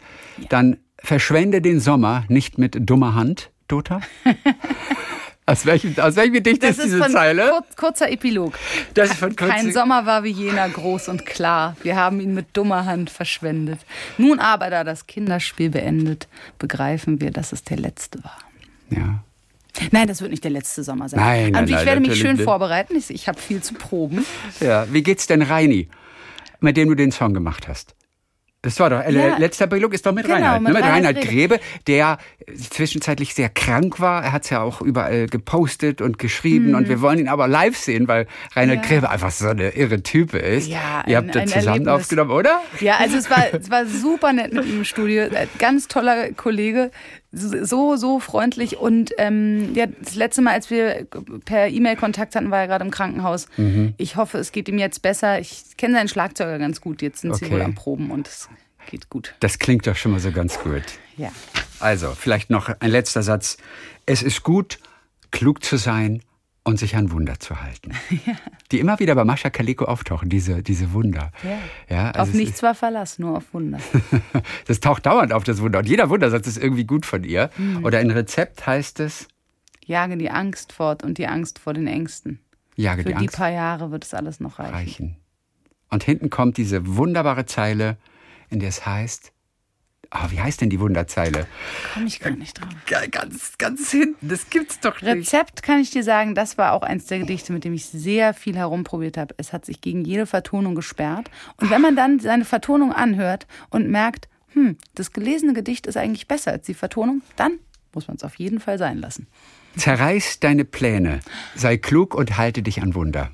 Dann verschwende den Sommer nicht mit dummer Hand, Dota. [laughs] aus, welchem, aus welchem Gedicht Das ist diese von Zeile? kur kurzer Epilog. Das ist von Kein kurz- Sommer war wie jener groß und klar. Wir haben ihn mit dummer Hand verschwendet. Nun aber, da das Kinderspiel beendet, begreifen wir, dass es der letzte war. Ja. Nein, das wird nicht der letzte Sommer sein. Nein, nein, Und ich nein, werde mich schön nicht. vorbereiten. Ich, ich habe viel zu proben. ja. Wie geht's denn Reini, mit dem du den Song gemacht hast? Das war doch, äh, Ja. letzter Epilog ist doch mit Genau, Reinhard, mit ne? mit Reinhard Reinhard Grebe, der zwischenzeitlich sehr krank war. Er hat's ja auch überall gepostet und geschrieben und wir wollen ihn aber live sehen, weil Reinhard Mhm. Ja. Grebe einfach so eine irre Type ist. Ja, Ihr ein- habt das ein zusammen Erlebnis. aufgenommen, oder? Ja, also es war, es war super nett mit ihm im Studio. Äh, Ganz toller Kollege. So, so freundlich. Und ähm, ja, das letzte Mal, als wir per E-Mail Kontakt hatten, war er gerade im Krankenhaus. Mhm. Ich hoffe, es geht ihm jetzt besser. Ich kenne seinen Schlagzeuger ganz gut. Jetzt sind sie Okay. wohl am Proben und es geht gut. Das klingt doch schon mal so ganz gut. Ja. Also, vielleicht noch ein letzter Satz. Es ist gut, klug zu sein und sich an Wunder zu halten. [laughs] Die immer wieder bei Mascha Kaleko auftauchen, diese, diese Wunder. Ja. also auf nichts war Verlass, nur auf Wunder. [laughs] Das taucht dauernd auf, das Wunder. Und jeder Wundersatz ist irgendwie gut von ihr. Mhm. Oder in Rezept heißt es, Jage die Angst fort und die Angst vor den Ängsten. jage Für die die Angst paar Jahre wird es alles noch reichen. reichen. Und hinten kommt diese wunderbare Zeile, in der es heißt, ah, wie heißt denn die Wunderzeile? Komme ich gar nicht drauf. Ganz, ganz hinten, das gibt's doch Rezept kann ich dir sagen, das war auch eins der Gedichte, mit dem ich sehr viel herumprobiert habe. Es hat sich gegen jede Vertonung gesperrt. Und wenn man dann seine Vertonung anhört und merkt, hm, das gelesene Gedicht ist eigentlich besser als die Vertonung, dann muss man es auf jeden Fall sein lassen. Zerreiß deine Pläne, sei klug und halte dich an Wunder.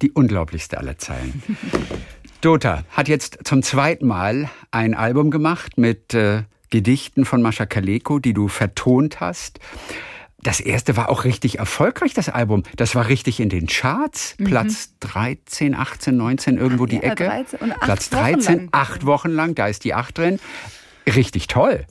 Die unglaublichste aller Zeilen. Dota hat jetzt zum zweiten Mal ein Album gemacht mit äh, Gedichten von Mascha Kaleko, die du vertont hast. Das erste war auch richtig erfolgreich, das Album. Das war richtig in den Charts. Platz 13, 18, 19, irgendwo die Mhm. Ja, Ecke. 13 und acht Platz Wochen 13, lang. acht Wochen lang, da ist die 8 drin. Richtig toll.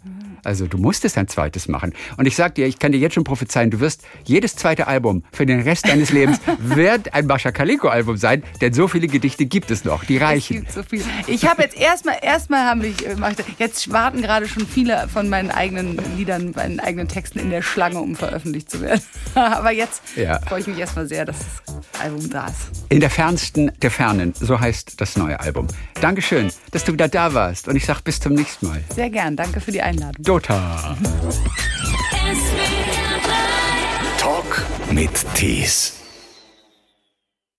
Also du musstest ein zweites machen. Und ich sag dir, ich kann dir jetzt schon prophezeien, du wirst jedes zweite Album für den Rest deines [laughs] Lebens wird ein Mascha Kaleko Album sein, denn so viele Gedichte gibt es noch, die Es reichen. gibt so viel. Ich habe jetzt erstmal, erstmal haben ich, äh, jetzt warten gerade schon viele von meinen eigenen Liedern, meinen eigenen Texten in der Schlange, um veröffentlicht zu werden. [laughs] Aber jetzt Ja. freue ich mich erstmal sehr, dass das Album da ist. In der fernsten der Fernen, so heißt das neue Album. Dankeschön, dass du wieder da warst und ich sag bis zum nächsten Mal. Sehr gern, danke für die Einladung. Dota. Talk mit Tees.